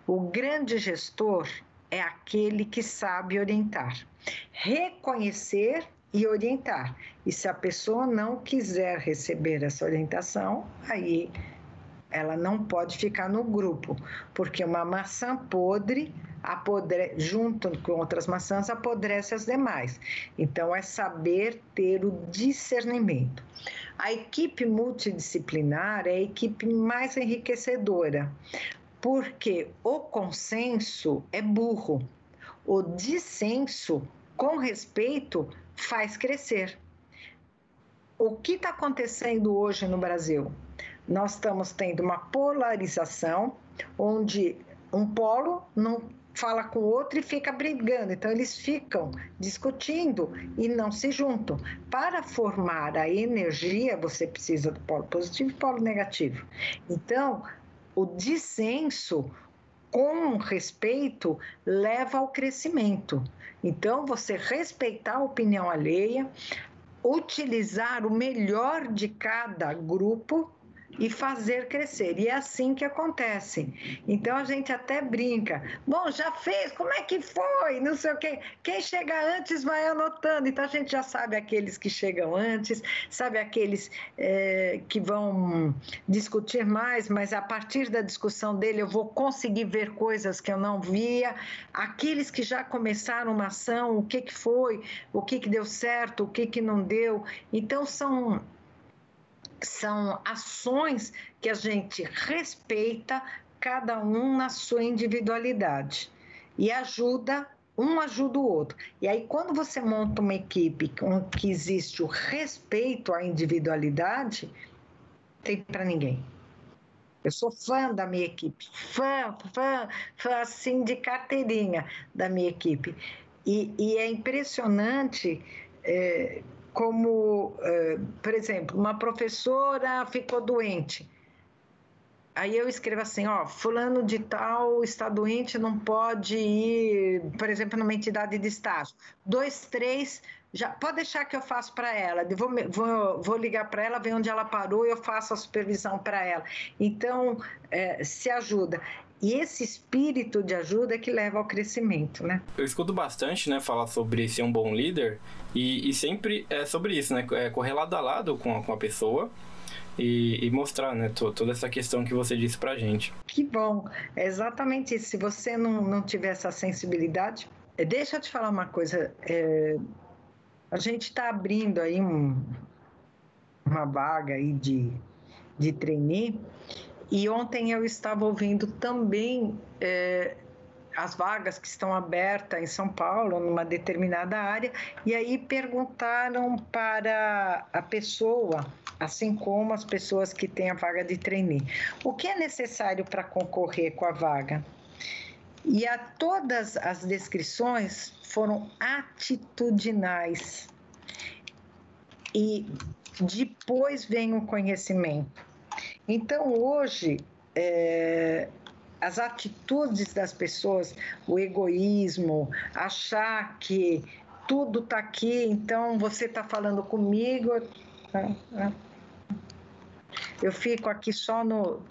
Speaker 2: O grande gestor é aquele que sabe orientar, reconhecer e orientar. E se a pessoa não quiser receber essa orientação, aí ela não pode ficar no grupo, porque uma maçã podre apodre, junto com outras maçãs, apodrece as demais. Então, é saber ter o discernimento. A equipe multidisciplinar é a equipe mais enriquecedora, porque o consenso é burro, o dissenso, com respeito, faz crescer. O que está acontecendo hoje no Brasil? Nós estamos tendo uma polarização onde um polo não fala com o outro e fica brigando. Então, eles ficam discutindo e não se juntam. Para formar a energia, você precisa do polo positivo e polo negativo. Então, o dissenso com respeito leva ao crescimento. Então, você respeitar a opinião alheia, utilizar o melhor de cada grupo e fazer crescer. E é assim que acontece. Então a gente até brinca. Bom, já fez, como é que foi? Não sei o quê. Quem chega antes vai anotando. Então a gente já sabe aqueles que chegam antes, sabe aqueles é, que vão discutir mais, mas a partir da discussão dele eu vou conseguir ver coisas que eu não via. Aqueles que já começaram uma ação, o que, que foi, o que, que deu certo, o que, que não deu. Então são são ações que a gente respeita cada um na sua individualidade e ajuda um ajuda o outro. E aí quando você monta uma equipe que existe o respeito à individualidade, tem para ninguém. Eu sou fã da minha equipe, fã, fã, fã assim de carteirinha da minha equipe. E, e é impressionante é, como, é, por exemplo, uma professora ficou doente. Aí eu escrevo assim, ó, fulano de tal está doente, não pode ir, por exemplo, numa entidade de estágio. Dois, três, já pode deixar que eu faço para ela. Vou, vou, vou ligar para ela, ver onde ela parou e eu faço a supervisão para ela. Então, é, se ajuda. E esse espírito de ajuda é que leva ao crescimento, né?
Speaker 1: Eu escuto bastante, né, falar sobre ser um bom líder e, e sempre é sobre isso, né? É correr lado a lado com a, com a pessoa e, e, mostrar, né, toda essa questão que você disse pra gente.
Speaker 2: Que bom, é exatamente isso. Se você não, não tiver essa sensibilidade, é, deixa eu te falar uma coisa. É, a gente está abrindo aí um, uma vaga aí de, de trainee e ontem eu estava ouvindo também é, as vagas que estão abertas em São Paulo, numa determinada área, e aí perguntaram para a pessoa, assim como as pessoas que têm a vaga de trainee, o que é necessário para concorrer com a vaga? E a todas as descrições foram atitudinais. E depois vem o conhecimento. Então, hoje, é, as atitudes das pessoas, o egoísmo, achar que tudo está aqui, então você está falando comigo. Eu fico aqui só no,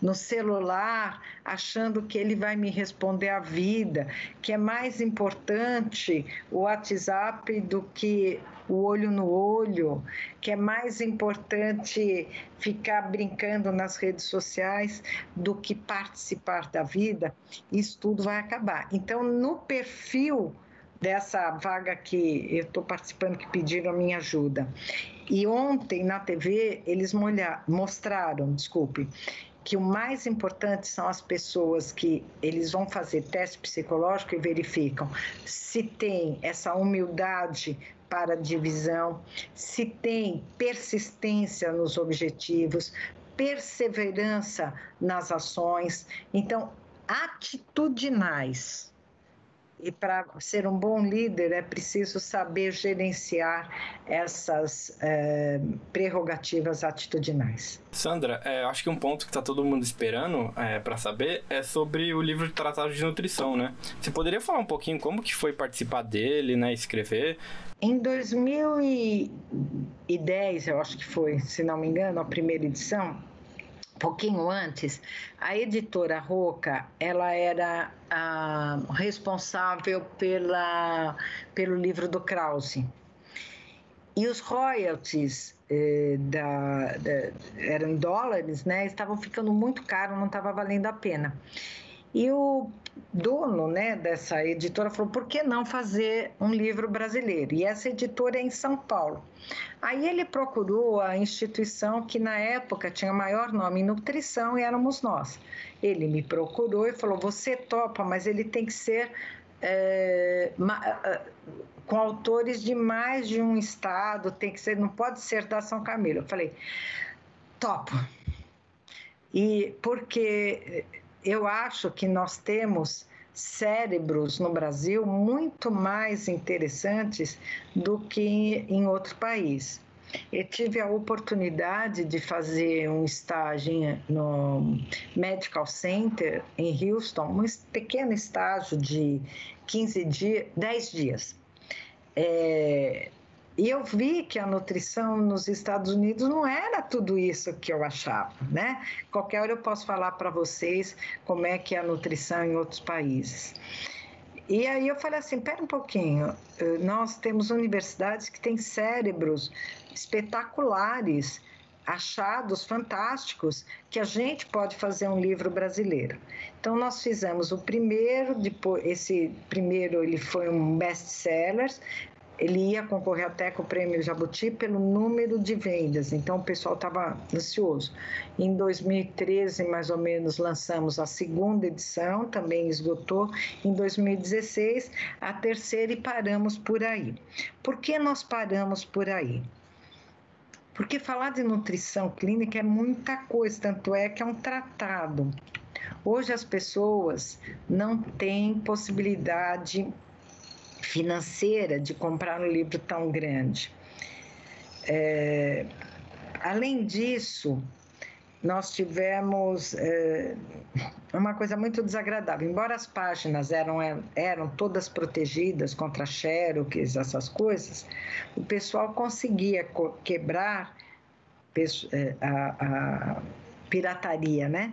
Speaker 2: no celular, achando que ele vai me responder a vida, que é mais importante o WhatsApp do que o olho no olho, que é mais importante ficar brincando nas redes sociais do que participar da vida, isso tudo vai acabar. Então, no perfil dessa vaga que eu estou participando, que pediram a minha ajuda. E ontem na TV eles mostraram, desculpe, que o mais importante são as pessoas que eles vão fazer teste psicológico e verificam se tem essa humildade para divisão, se tem persistência nos objetivos, perseverança nas ações. Então, atitudinais e para ser um bom líder é preciso saber gerenciar essas é, prerrogativas atitudinais.
Speaker 1: Sandra, é, acho que um ponto que está todo mundo esperando é, para saber é sobre o livro de tratado de nutrição, né? Você poderia falar um pouquinho como que foi participar dele, né, escrever?
Speaker 2: Em 2010, eu acho que foi, se não me engano, a primeira edição, pouquinho antes, a editora Roca, ela era a responsável pela, pelo livro do Krause. E os royalties eh, da, da, eram em dólares, né? Estavam ficando muito caro, não estava valendo a pena. E o dono né, dessa editora falou: por que não fazer um livro brasileiro? E essa editora é em São Paulo. Aí ele procurou a instituição que na época tinha maior nome em nutrição e éramos nós. Ele me procurou e falou: você topa, mas ele tem que ser é, com autores de mais de um estado, tem que ser, não pode ser da São Camilo. Eu falei: topo. E porque eu acho que nós temos cérebros no Brasil muito mais interessantes do que em outro país. Eu tive a oportunidade de fazer um estágio no Medical Center em Houston, um pequeno estágio de 15 dias, 10 dias. É, e eu vi que a nutrição nos Estados Unidos não era tudo isso que eu achava, né? Qualquer hora eu posso falar para vocês como é que é a nutrição em outros países. E aí eu falei assim, pera um pouquinho, eh, nós temos universidades que têm cérebros espetaculares, achados fantásticos, que a gente pode fazer um livro brasileiro. Então nós fizemos o primeiro, depois esse primeiro ele foi um best-seller, ele ia concorrer até com o prêmio Jabuti pelo número de vendas, então o pessoal estava ansioso. Em 2013, mais ou menos, lançamos a segunda edição, também esgotou. Em 2016, a terceira e paramos por aí. Por que nós paramos por aí? Porque falar de nutrição clínica é muita coisa, tanto é que é um tratado. Hoje as pessoas não têm possibilidade financeira de comprar um livro tão grande. É, além disso, nós tivemos é, uma coisa muito desagradável. Embora as páginas eram, eram todas protegidas contra xerox, essas coisas, o pessoal conseguia quebrar é, a, a pirataria, né?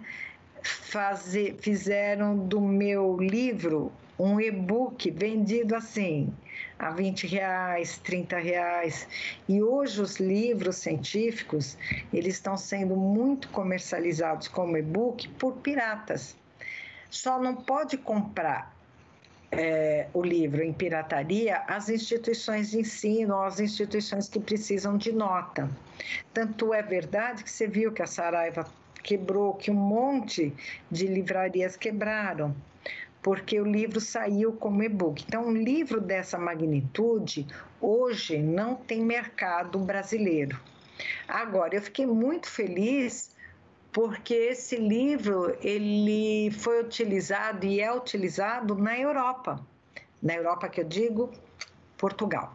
Speaker 2: Fazer, fizeram do meu livro um e-book vendido assim, a 20 reais, 30 reais. E hoje os livros científicos, eles estão sendo muito comercializados como e-book por piratas. Só não pode comprar é, o livro em pirataria as instituições de ensino, as instituições que precisam de nota. Tanto é verdade que você viu que a Saraiva quebrou, que um monte de livrarias quebraram porque o livro saiu como e-book. Então, um livro dessa magnitude hoje não tem mercado brasileiro. Agora, eu fiquei muito feliz porque esse livro ele foi utilizado e é utilizado na Europa. Na Europa que eu digo, Portugal,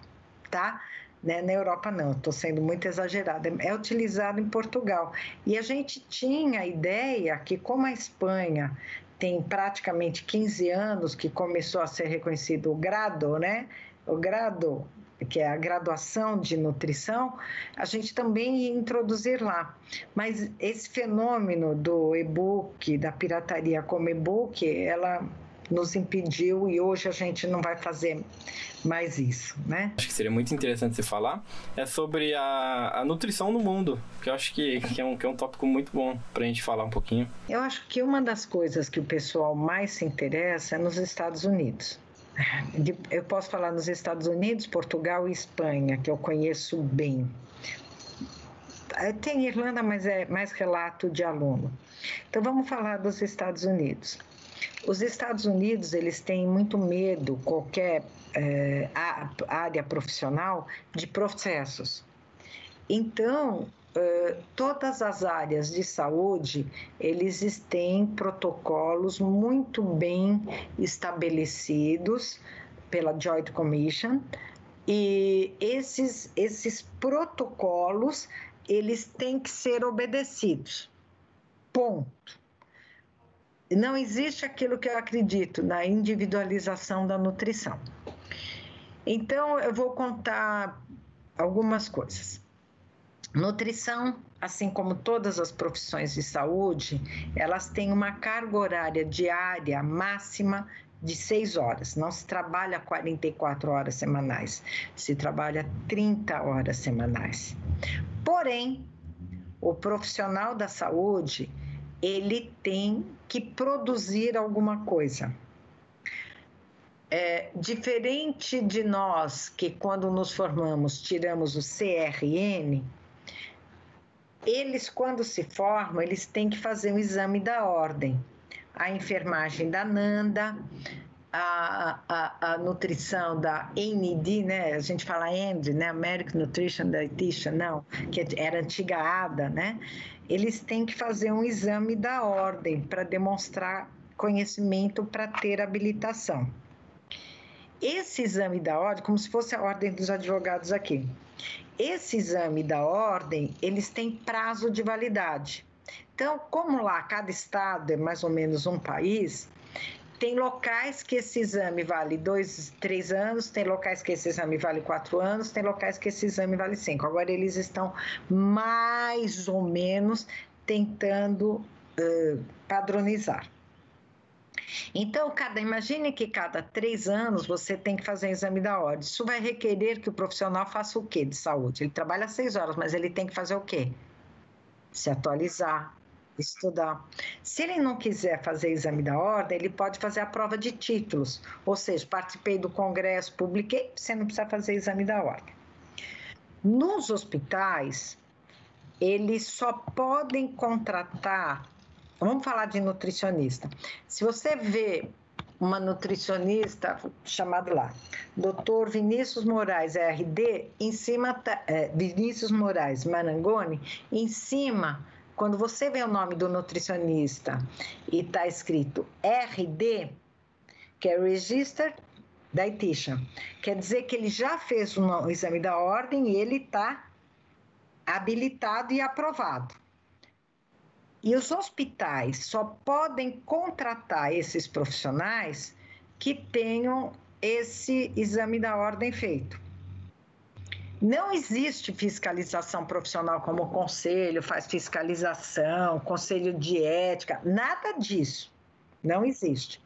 Speaker 2: tá? Né? Na Europa não, estou sendo muito exagerada. É utilizado em Portugal. E a gente tinha a ideia que como a Espanha tem praticamente 15 anos que começou a ser reconhecido o grado, né? O grado, que é a graduação de nutrição, a gente também ia introduzir lá. Mas esse fenômeno do e-book, da pirataria como e-book, ela nos impediu e hoje a gente não vai fazer mais isso, né?
Speaker 1: Acho que seria muito interessante você falar é sobre a, a nutrição no mundo, que eu acho que, que, é um, que é um tópico muito bom para a gente falar um pouquinho.
Speaker 2: Eu acho que uma das coisas que o pessoal mais se interessa é nos Estados Unidos. Eu posso falar nos Estados Unidos, Portugal e Espanha, que eu conheço bem. Tem Irlanda, mas é mais relato de aluno. Então vamos falar dos Estados Unidos. Os Estados Unidos eles têm muito medo qualquer é, área profissional de processos. Então Uh, todas as áreas de saúde, eles têm protocolos muito bem estabelecidos pela Joint Commission e esses, esses protocolos, eles têm que ser obedecidos. Ponto. Não existe aquilo que eu acredito na individualização da nutrição. Então, eu vou contar algumas coisas. Nutrição, assim como todas as profissões de saúde, elas têm uma carga horária diária máxima de 6 horas. Não se trabalha 44 horas semanais, se trabalha 30 horas semanais. Porém, o profissional da saúde, ele tem que produzir alguma coisa. É, diferente de nós que quando nos formamos tiramos o CRN, eles quando se formam, eles têm que fazer um exame da ordem. A enfermagem da NANDA, a, a, a nutrição da AND, né? A gente fala AND, né? American Nutrition Dietitian, não, que era antiga ADA, né? eles têm que fazer um exame da ordem para demonstrar conhecimento para ter habilitação. Esse exame da ordem, como se fosse a ordem dos advogados aqui, esse exame da ordem, eles têm prazo de validade. Então, como lá cada estado é mais ou menos um país, tem locais que esse exame vale dois, três anos, tem locais que esse exame vale quatro anos, tem locais que esse exame vale cinco. Agora eles estão mais ou menos tentando uh, padronizar. Então, cada, imagine que cada três anos você tem que fazer um exame da ordem. Isso vai requerer que o profissional faça o quê de saúde? Ele trabalha seis horas, mas ele tem que fazer o quê? Se atualizar, estudar. Se ele não quiser fazer exame da ordem, ele pode fazer a prova de títulos, ou seja, participei do congresso, publiquei, você não precisa fazer exame da ordem. Nos hospitais, eles só podem contratar, vamos falar de nutricionista. Se você vê uma nutricionista chamada lá, Dr. Vinícius Moraes RD, em cima é, Vinícius Moraes Marangoni, em cima, quando você vê o nome do nutricionista e está escrito RD, que é Registered Dietitian, quer dizer que ele já fez o exame da ordem e ele está habilitado e aprovado. E os hospitais só podem contratar esses profissionais que tenham esse exame da ordem feito. Não existe fiscalização profissional como o conselho faz fiscalização, conselho de ética, nada disso. Não existe.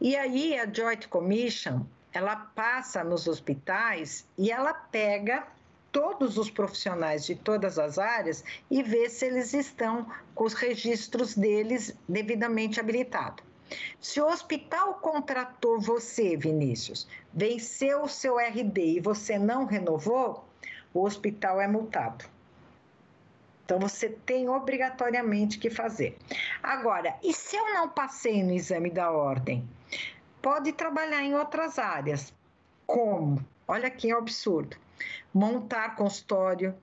Speaker 2: E aí a Joint Commission, ela passa nos hospitais e ela pega todos os profissionais de todas as áreas e ver se eles estão com os registros deles devidamente habilitados. Se o hospital contratou você, Vinícius, venceu o seu RD e você não renovou, o hospital é multado. Então você tem obrigatoriamente que fazer. Agora, e se eu não passei no exame da ordem? Pode trabalhar em outras áreas. Como? Olha que absurdo montar consultório,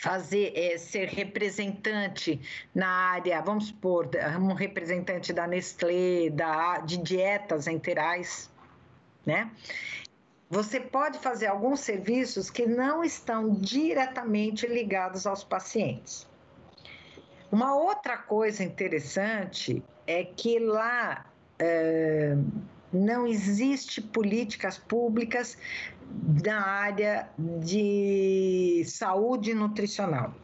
Speaker 2: fazer é, ser representante na área, vamos supor, um representante da Nestlé, da, de dietas enterais, né? Você pode fazer alguns serviços que não estão diretamente ligados aos pacientes. Uma outra coisa interessante é que lá é, não existe políticas públicas na área de saúde nutricional.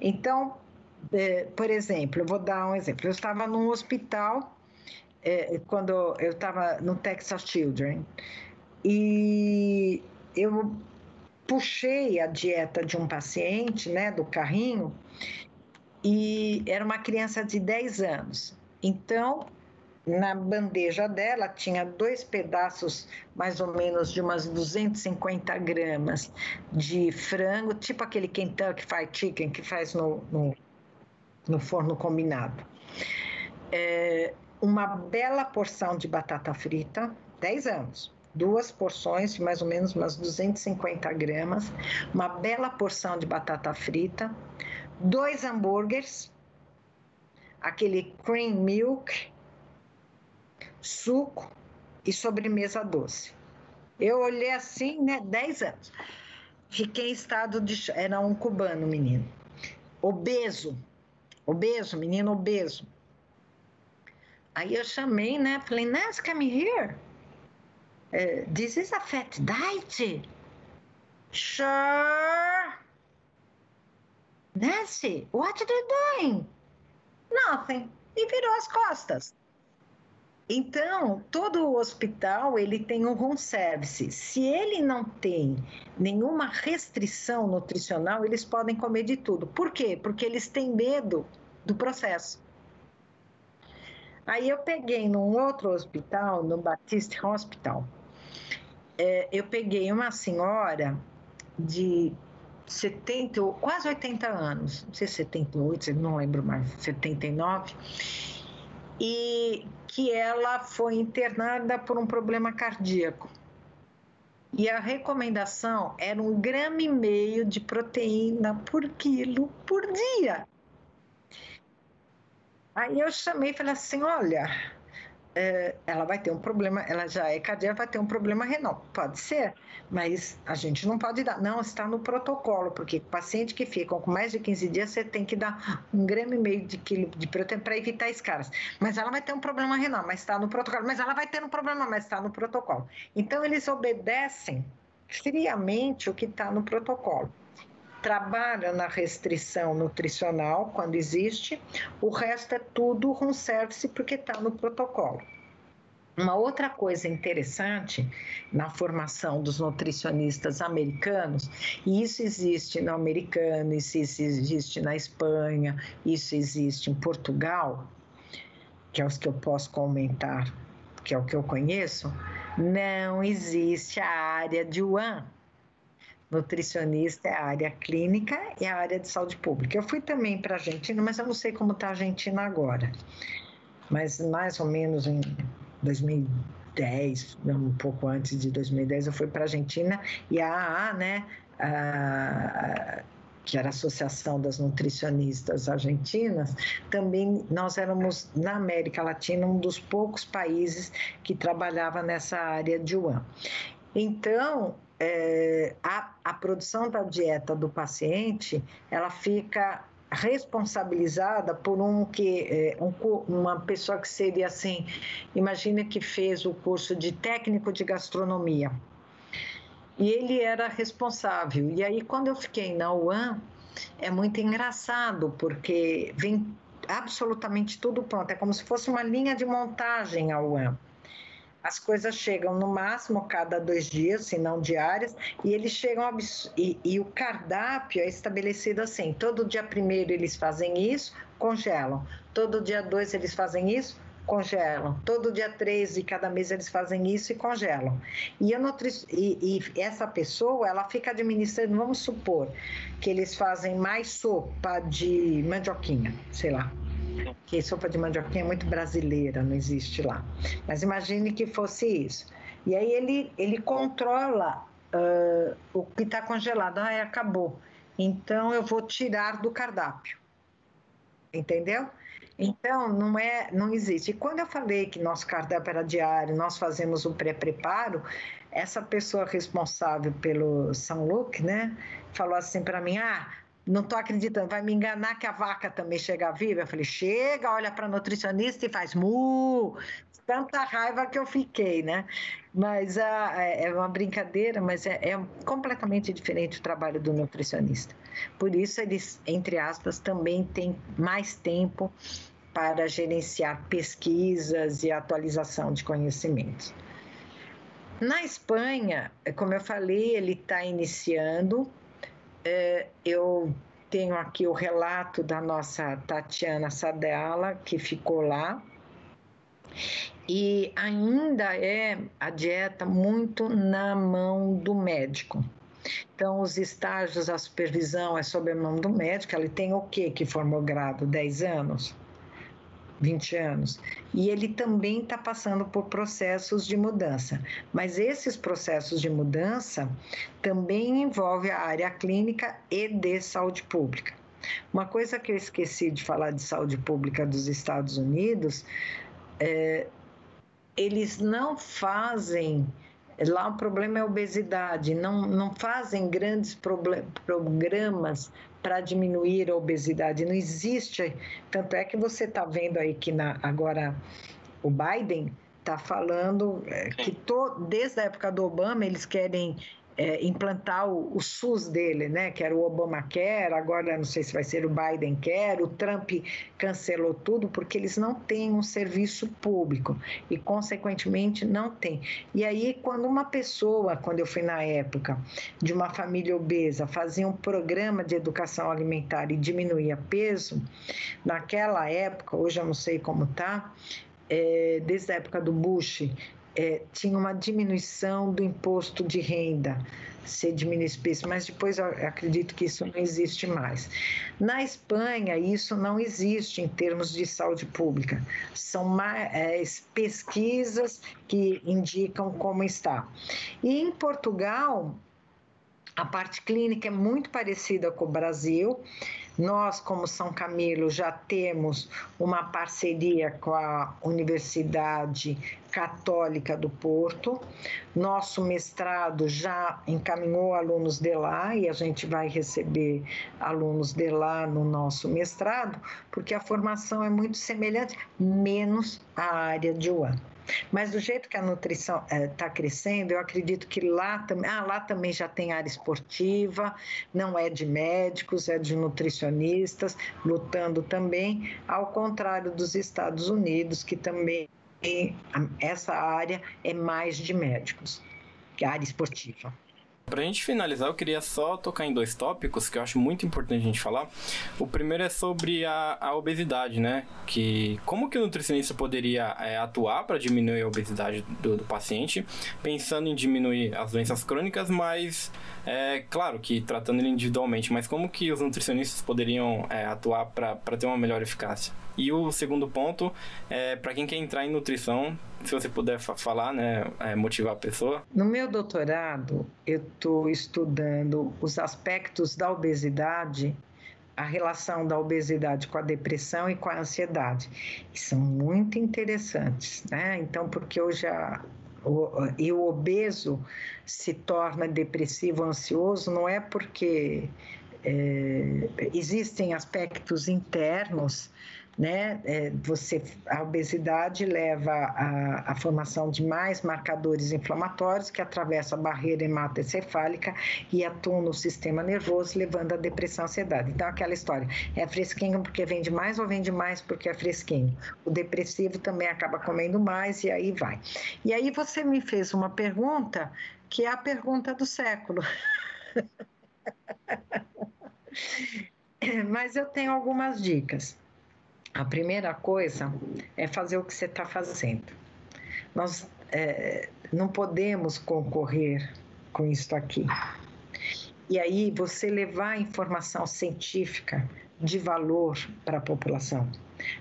Speaker 2: Então, é, por exemplo, eu vou dar um exemplo. Eu estava num hospital é, quando eu estava no Texas Children e eu puxei a dieta de um paciente, né, do carrinho, e era uma criança de 10 anos. Então, na bandeja dela tinha dois pedaços, mais ou menos de umas 250 gramas de frango, tipo aquele Kentucky Fried Chicken que faz no, no, no forno combinado. É, uma bela porção de batata frita, 10 anos. Duas porções de mais ou menos umas 250 gramas, uma bela porção de batata frita, dois hambúrgueres, aquele cream milk, suco e sobremesa doce. Eu olhei assim, né, 10 anos. Fiquei em estado de. Era um cubano, menino. Obeso. Obeso, menino obeso. Aí eu chamei, né? Falei, Nancy, come here. Uh, this is a fat diet. Sure. Nancy, what are you doing? Nothing. E virou as costas. Então, todo hospital ele tem um home service. Se ele não tem nenhuma restrição nutricional, eles podem comer de tudo. Por quê? Porque eles têm medo do processo. Aí eu peguei num outro hospital, no Baptist Hospital, é, eu peguei uma senhora de 70, quase 80 anos, não sei 78, não lembro mais, 79, e que ela foi internada por um problema cardíaco. E a recomendação era um grama e meio de proteína por quilo por dia. Aí eu chamei e falei assim: olha, é, ela vai ter um problema, ela já é cardíaca, vai ter um problema renal. Pode ser, mas a gente não pode dar. Não, está no protocolo, porque paciente que ficam com mais de 15 dias, você tem que dar um grama e meio de quilo de proteína para evitar escaras. Mas ela vai ter um problema renal, mas está no protocolo. Mas ela vai ter um problema, mas está no protocolo. Então, eles obedecem friamente o que está no protocolo trabalha na restrição nutricional quando existe, o resto é tudo room service porque está no protocolo. Uma outra coisa interessante na formação dos nutricionistas americanos, e isso existe no americano, isso existe na Espanha, isso existe em Portugal, que é os que eu posso comentar, que é o que eu conheço, não existe a área de UAN, nutricionista é a área clínica e a área de saúde pública. Eu fui também para a Argentina, mas eu não sei como está a Argentina agora. mas mais ou menos em 2010, um pouco antes de 2010, eu fui para a Argentina e a AA, né, a, que era a Associação das Nutricionistas Argentinas, também nós éramos, na América Latina, um dos poucos países que trabalhava nessa área de UAM. Então, é, a, a produção da dieta do paciente, ela fica responsabilizada por um que é, um, uma pessoa que seria assim, imagina que fez o curso de técnico de gastronomia e ele era responsável. E aí, quando eu fiquei na UAM, é muito engraçado, porque vem absolutamente tudo pronto. É como se fosse uma linha de montagem a UAM. As coisas chegam no máximo cada dois dias, se não diárias, e eles chegam. E, e o cardápio é estabelecido assim: todo dia primeiro eles fazem isso, congelam. Todo dia dois eles fazem isso, congelam. Todo dia 13 de cada mês eles fazem isso e congelam. E, nutri... e, e, essa pessoa, ela fica administrando, vamos supor, que eles fazem mais sopa de mandioquinha, sei lá. Que sopa de mandioquinha é muito brasileira, não existe lá. Mas imagine que fosse isso. E aí ele, ele controla uh, o que está congelado. Ah, acabou. Então eu vou tirar do cardápio. Entendeu? Então, não é, não existe. E quando eu falei que nosso cardápio era diário, nós fazemos o pré-preparo, essa pessoa responsável pelo São Luque, né, falou assim para mim: "Ah, não estou acreditando, vai me enganar que a vaca também chega viva?" Eu falei: "Chega, olha para nutricionista e faz mu". Tanta raiva que eu fiquei, né? Mas ah, é, é uma brincadeira, mas é, é completamente diferente o trabalho do nutricionista. Por isso, eles, entre aspas, também têm mais tempo para gerenciar pesquisas e atualização de conhecimentos. Na Espanha, como eu falei, ele está iniciando. É, eu tenho aqui o relato da nossa Tatiana Sadela, que ficou lá. E ainda é a dieta muito na mão do médico. Então, os estágios, a supervisão é sob a mão do médico. Ele tem o que que formou grado? 10 anos? 20 anos. E ele também está passando por processos de mudança. Mas esses processos de mudança também envolvem a área clínica e de saúde pública. Uma coisa que eu esqueci de falar de saúde pública dos Estados Unidos, é, eles não fazem Lá o problema é obesidade, não, não fazem grandes programas para diminuir a obesidade, não existe. Tanto é que você está vendo aí que na, agora o Biden está falando é, que to, desde a época do Obama eles querem é, implantar o, o, SUS dele, né, que era o Obamacare, agora não sei se vai ser o Biden quer, o Trump cancelou tudo porque eles não têm um serviço público e, consequentemente, não tem. E aí, quando uma pessoa, quando eu fui na época, de uma família obesa, fazia um programa de educação alimentar e diminuía peso, naquela época, hoje eu não sei como está, é, desde a época do Bush, é, tinha uma diminuição do imposto de renda, se diminuísse mas depois acredito que isso não existe mais. Na Espanha, isso não existe em termos de saúde pública. São mais, é, pesquisas que indicam como está. E em Portugal, a parte clínica é muito parecida com o Brasil. Nós, como São Camilo, já temos uma parceria com a Universidade Católica do Porto. Nosso mestrado já encaminhou alunos de lá e a gente vai receber alunos de lá no nosso mestrado, porque a formação é muito semelhante, menos a área de UAM. Mas do jeito que a nutrição está eh, é, crescendo, eu acredito que lá também, ah, lá também já tem área esportiva, não é de médicos, é de nutricionistas, lutando também, ao contrário dos Estados Unidos, que também essa área é mais de médicos, que a área esportiva.
Speaker 1: Para a gente finalizar, eu queria só tocar em dois tópicos que eu acho muito importante a gente falar. O primeiro é sobre a, a obesidade, né? Que como que o nutricionista poderia é, atuar para diminuir a obesidade do, do, paciente, pensando em diminuir as doenças crônicas, mas é claro que tratando ele individualmente, mas como que os nutricionistas poderiam é, atuar para ter uma melhor eficácia? E o segundo ponto é para quem quer entrar em nutrição, se você puder falar, né, é, motivar a pessoa.
Speaker 2: No meu doutorado, eu estou estudando os aspectos da obesidade a relação da obesidade com a depressão e com a ansiedade. E são muito interessantes, né? Então, porque hoje a, o, e o obeso se torna depressivo, ansioso, não é porque é, existem aspectos internos né? É, você, a obesidade leva à, formação de mais marcadores inflamatórios que atravessam a barreira hematoencefálica e atuam no sistema nervoso, levando à depressão e ansiedade. Então, aquela história, é fresquinho porque vende mais ou vende mais porque é fresquinho? O depressivo também acaba comendo mais e aí vai. E aí você me fez uma pergunta que é a pergunta do século. Mas eu tenho algumas dicas. A primeira coisa é fazer o que você está fazendo. Nós é, não podemos concorrer com isso aqui. E aí você levar informação científica de valor para a população.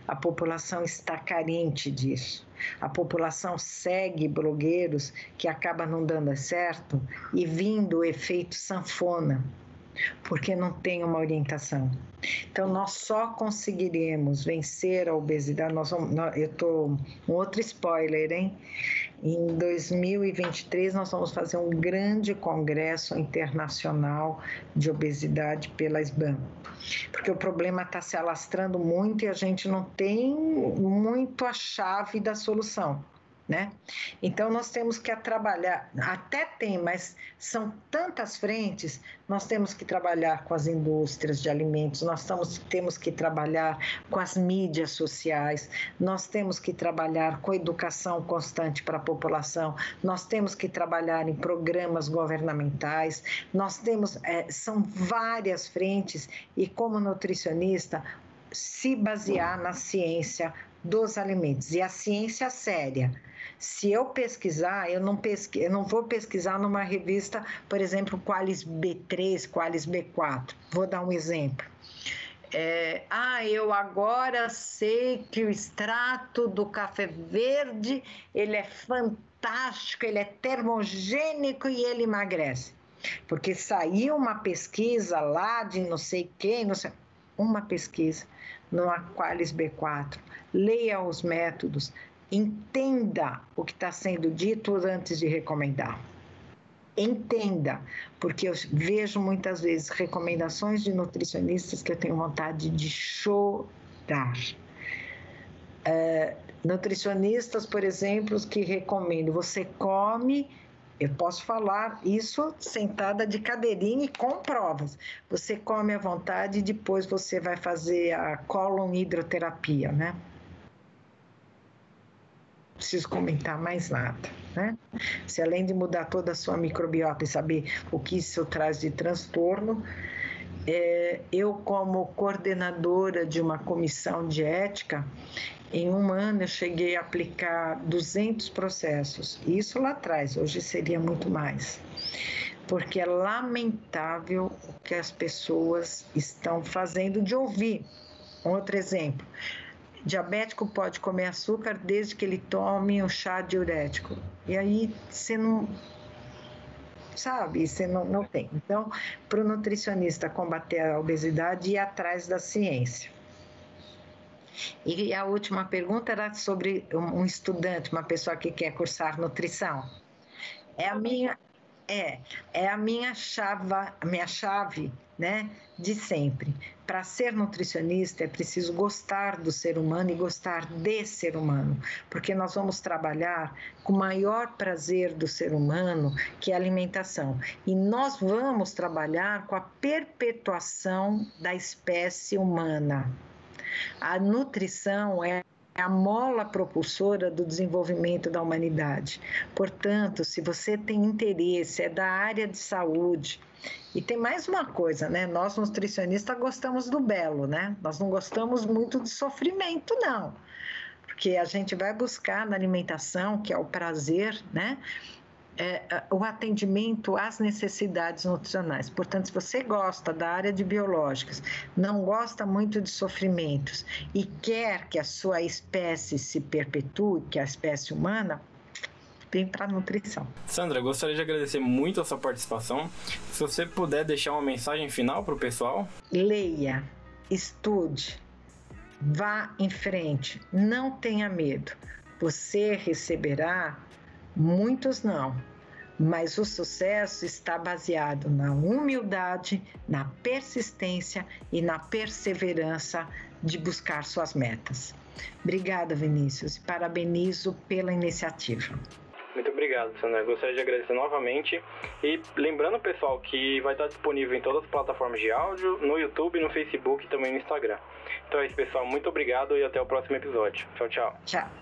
Speaker 2: A população está carente disso. A população segue blogueiros que acaba não dando certo e vindo o efeito sanfona porque não tem uma orientação. Então, nós só conseguiremos vencer a obesidade. Nós vamos, eu estou. Um outro spoiler, hein? Em 2023, nós vamos fazer um grande congresso internacional de obesidade pela SBAM, porque o problema está se alastrando muito e a gente não tem muito a chave da solução né? Então nós temos que trabalhar, até tem, mas são tantas frentes, nós temos que trabalhar com as indústrias de alimentos, nós estamos, temos que trabalhar com as mídias sociais, nós temos que trabalhar com educação constante para a população, nós temos que trabalhar em programas governamentais, nós temos, é, são várias frentes e como nutricionista, se basear na ciência dos alimentos e a ciência séria se eu pesquisar, eu não, pesqu... eu não vou pesquisar numa revista, por exemplo, Qualis B3, Qualis B4. Vou dar um exemplo. É, ah, eu agora sei que o extrato do café verde ele é fantástico, ele é termogênico e ele emagrece. Porque saiu uma pesquisa lá de não sei quem, não sei, uma pesquisa no Aqualis B4. Leia os métodos, entenda o que está sendo dito antes de recomendar. Entenda, porque eu vejo muitas vezes recomendações de nutricionistas que eu tenho vontade de chorar. Uh, nutricionistas, por exemplo, que recomendam você come eu posso falar isso sentada de cadeirinha e com provas. Você come à vontade e depois você vai fazer a colon hidroterapia, né? Preciso comentar mais nada. Né? Se além de mudar toda a sua microbiota e saber o que isso traz de transtorno, é, eu, como coordenadora de uma comissão de ética, em um ano eu cheguei a aplicar 200 processos. Isso lá atrás, hoje seria muito mais. Porque é lamentável o que as pessoas estão fazendo de ouvir. Outro exemplo, diabético pode comer açúcar desde que ele tome um chá diurético. E aí você não. Sabe, você não, não tem. Então, para o nutricionista combater a obesidade, ir atrás da ciência. E a última pergunta era sobre um estudante, uma pessoa que quer cursar nutrição. É a minha, é, é a minha chave, minha chave, né, de sempre. Para ser nutricionista é preciso gostar do ser humano e gostar de ser humano, porque nós vamos trabalhar com o maior prazer do ser humano, que é a alimentação. E nós vamos trabalhar com a perpetuação da espécie humana. A nutrição é é a mola propulsora do desenvolvimento da humanidade. Portanto, se você tem interesse, é da área de saúde. E tem mais uma coisa, né? Nós nutricionistas gostamos do belo, né? Nós não gostamos muito de sofrimento, não. Porque a gente vai buscar na alimentação, que é o prazer, né? É, o atendimento às necessidades nutricionais. Portanto, se você gosta da área de biológicas, não gosta muito de sofrimentos e quer que a sua espécie se perpetue, que a espécie humana, vem para a nutrição.
Speaker 1: Sandra, gostaria de agradecer muito a sua participação. Se você puder deixar uma mensagem final para o pessoal.
Speaker 2: Leia, estude, vá em frente, não tenha medo. Você receberá muitos não, mas o sucesso está baseado na humildade, na persistência e na perseverança de buscar suas metas. Obrigada, Vinícius, e parabenizo pela iniciativa.
Speaker 1: Muito obrigado, Sandra. Gostaria de agradecer novamente. E lembrando, pessoal, que vai estar disponível em todas as plataformas de áudio, no YouTube, no Facebook e também no Instagram. Então é isso, pessoal. Muito obrigado e até o próximo episódio. Tchau, tchau.
Speaker 2: Tchau.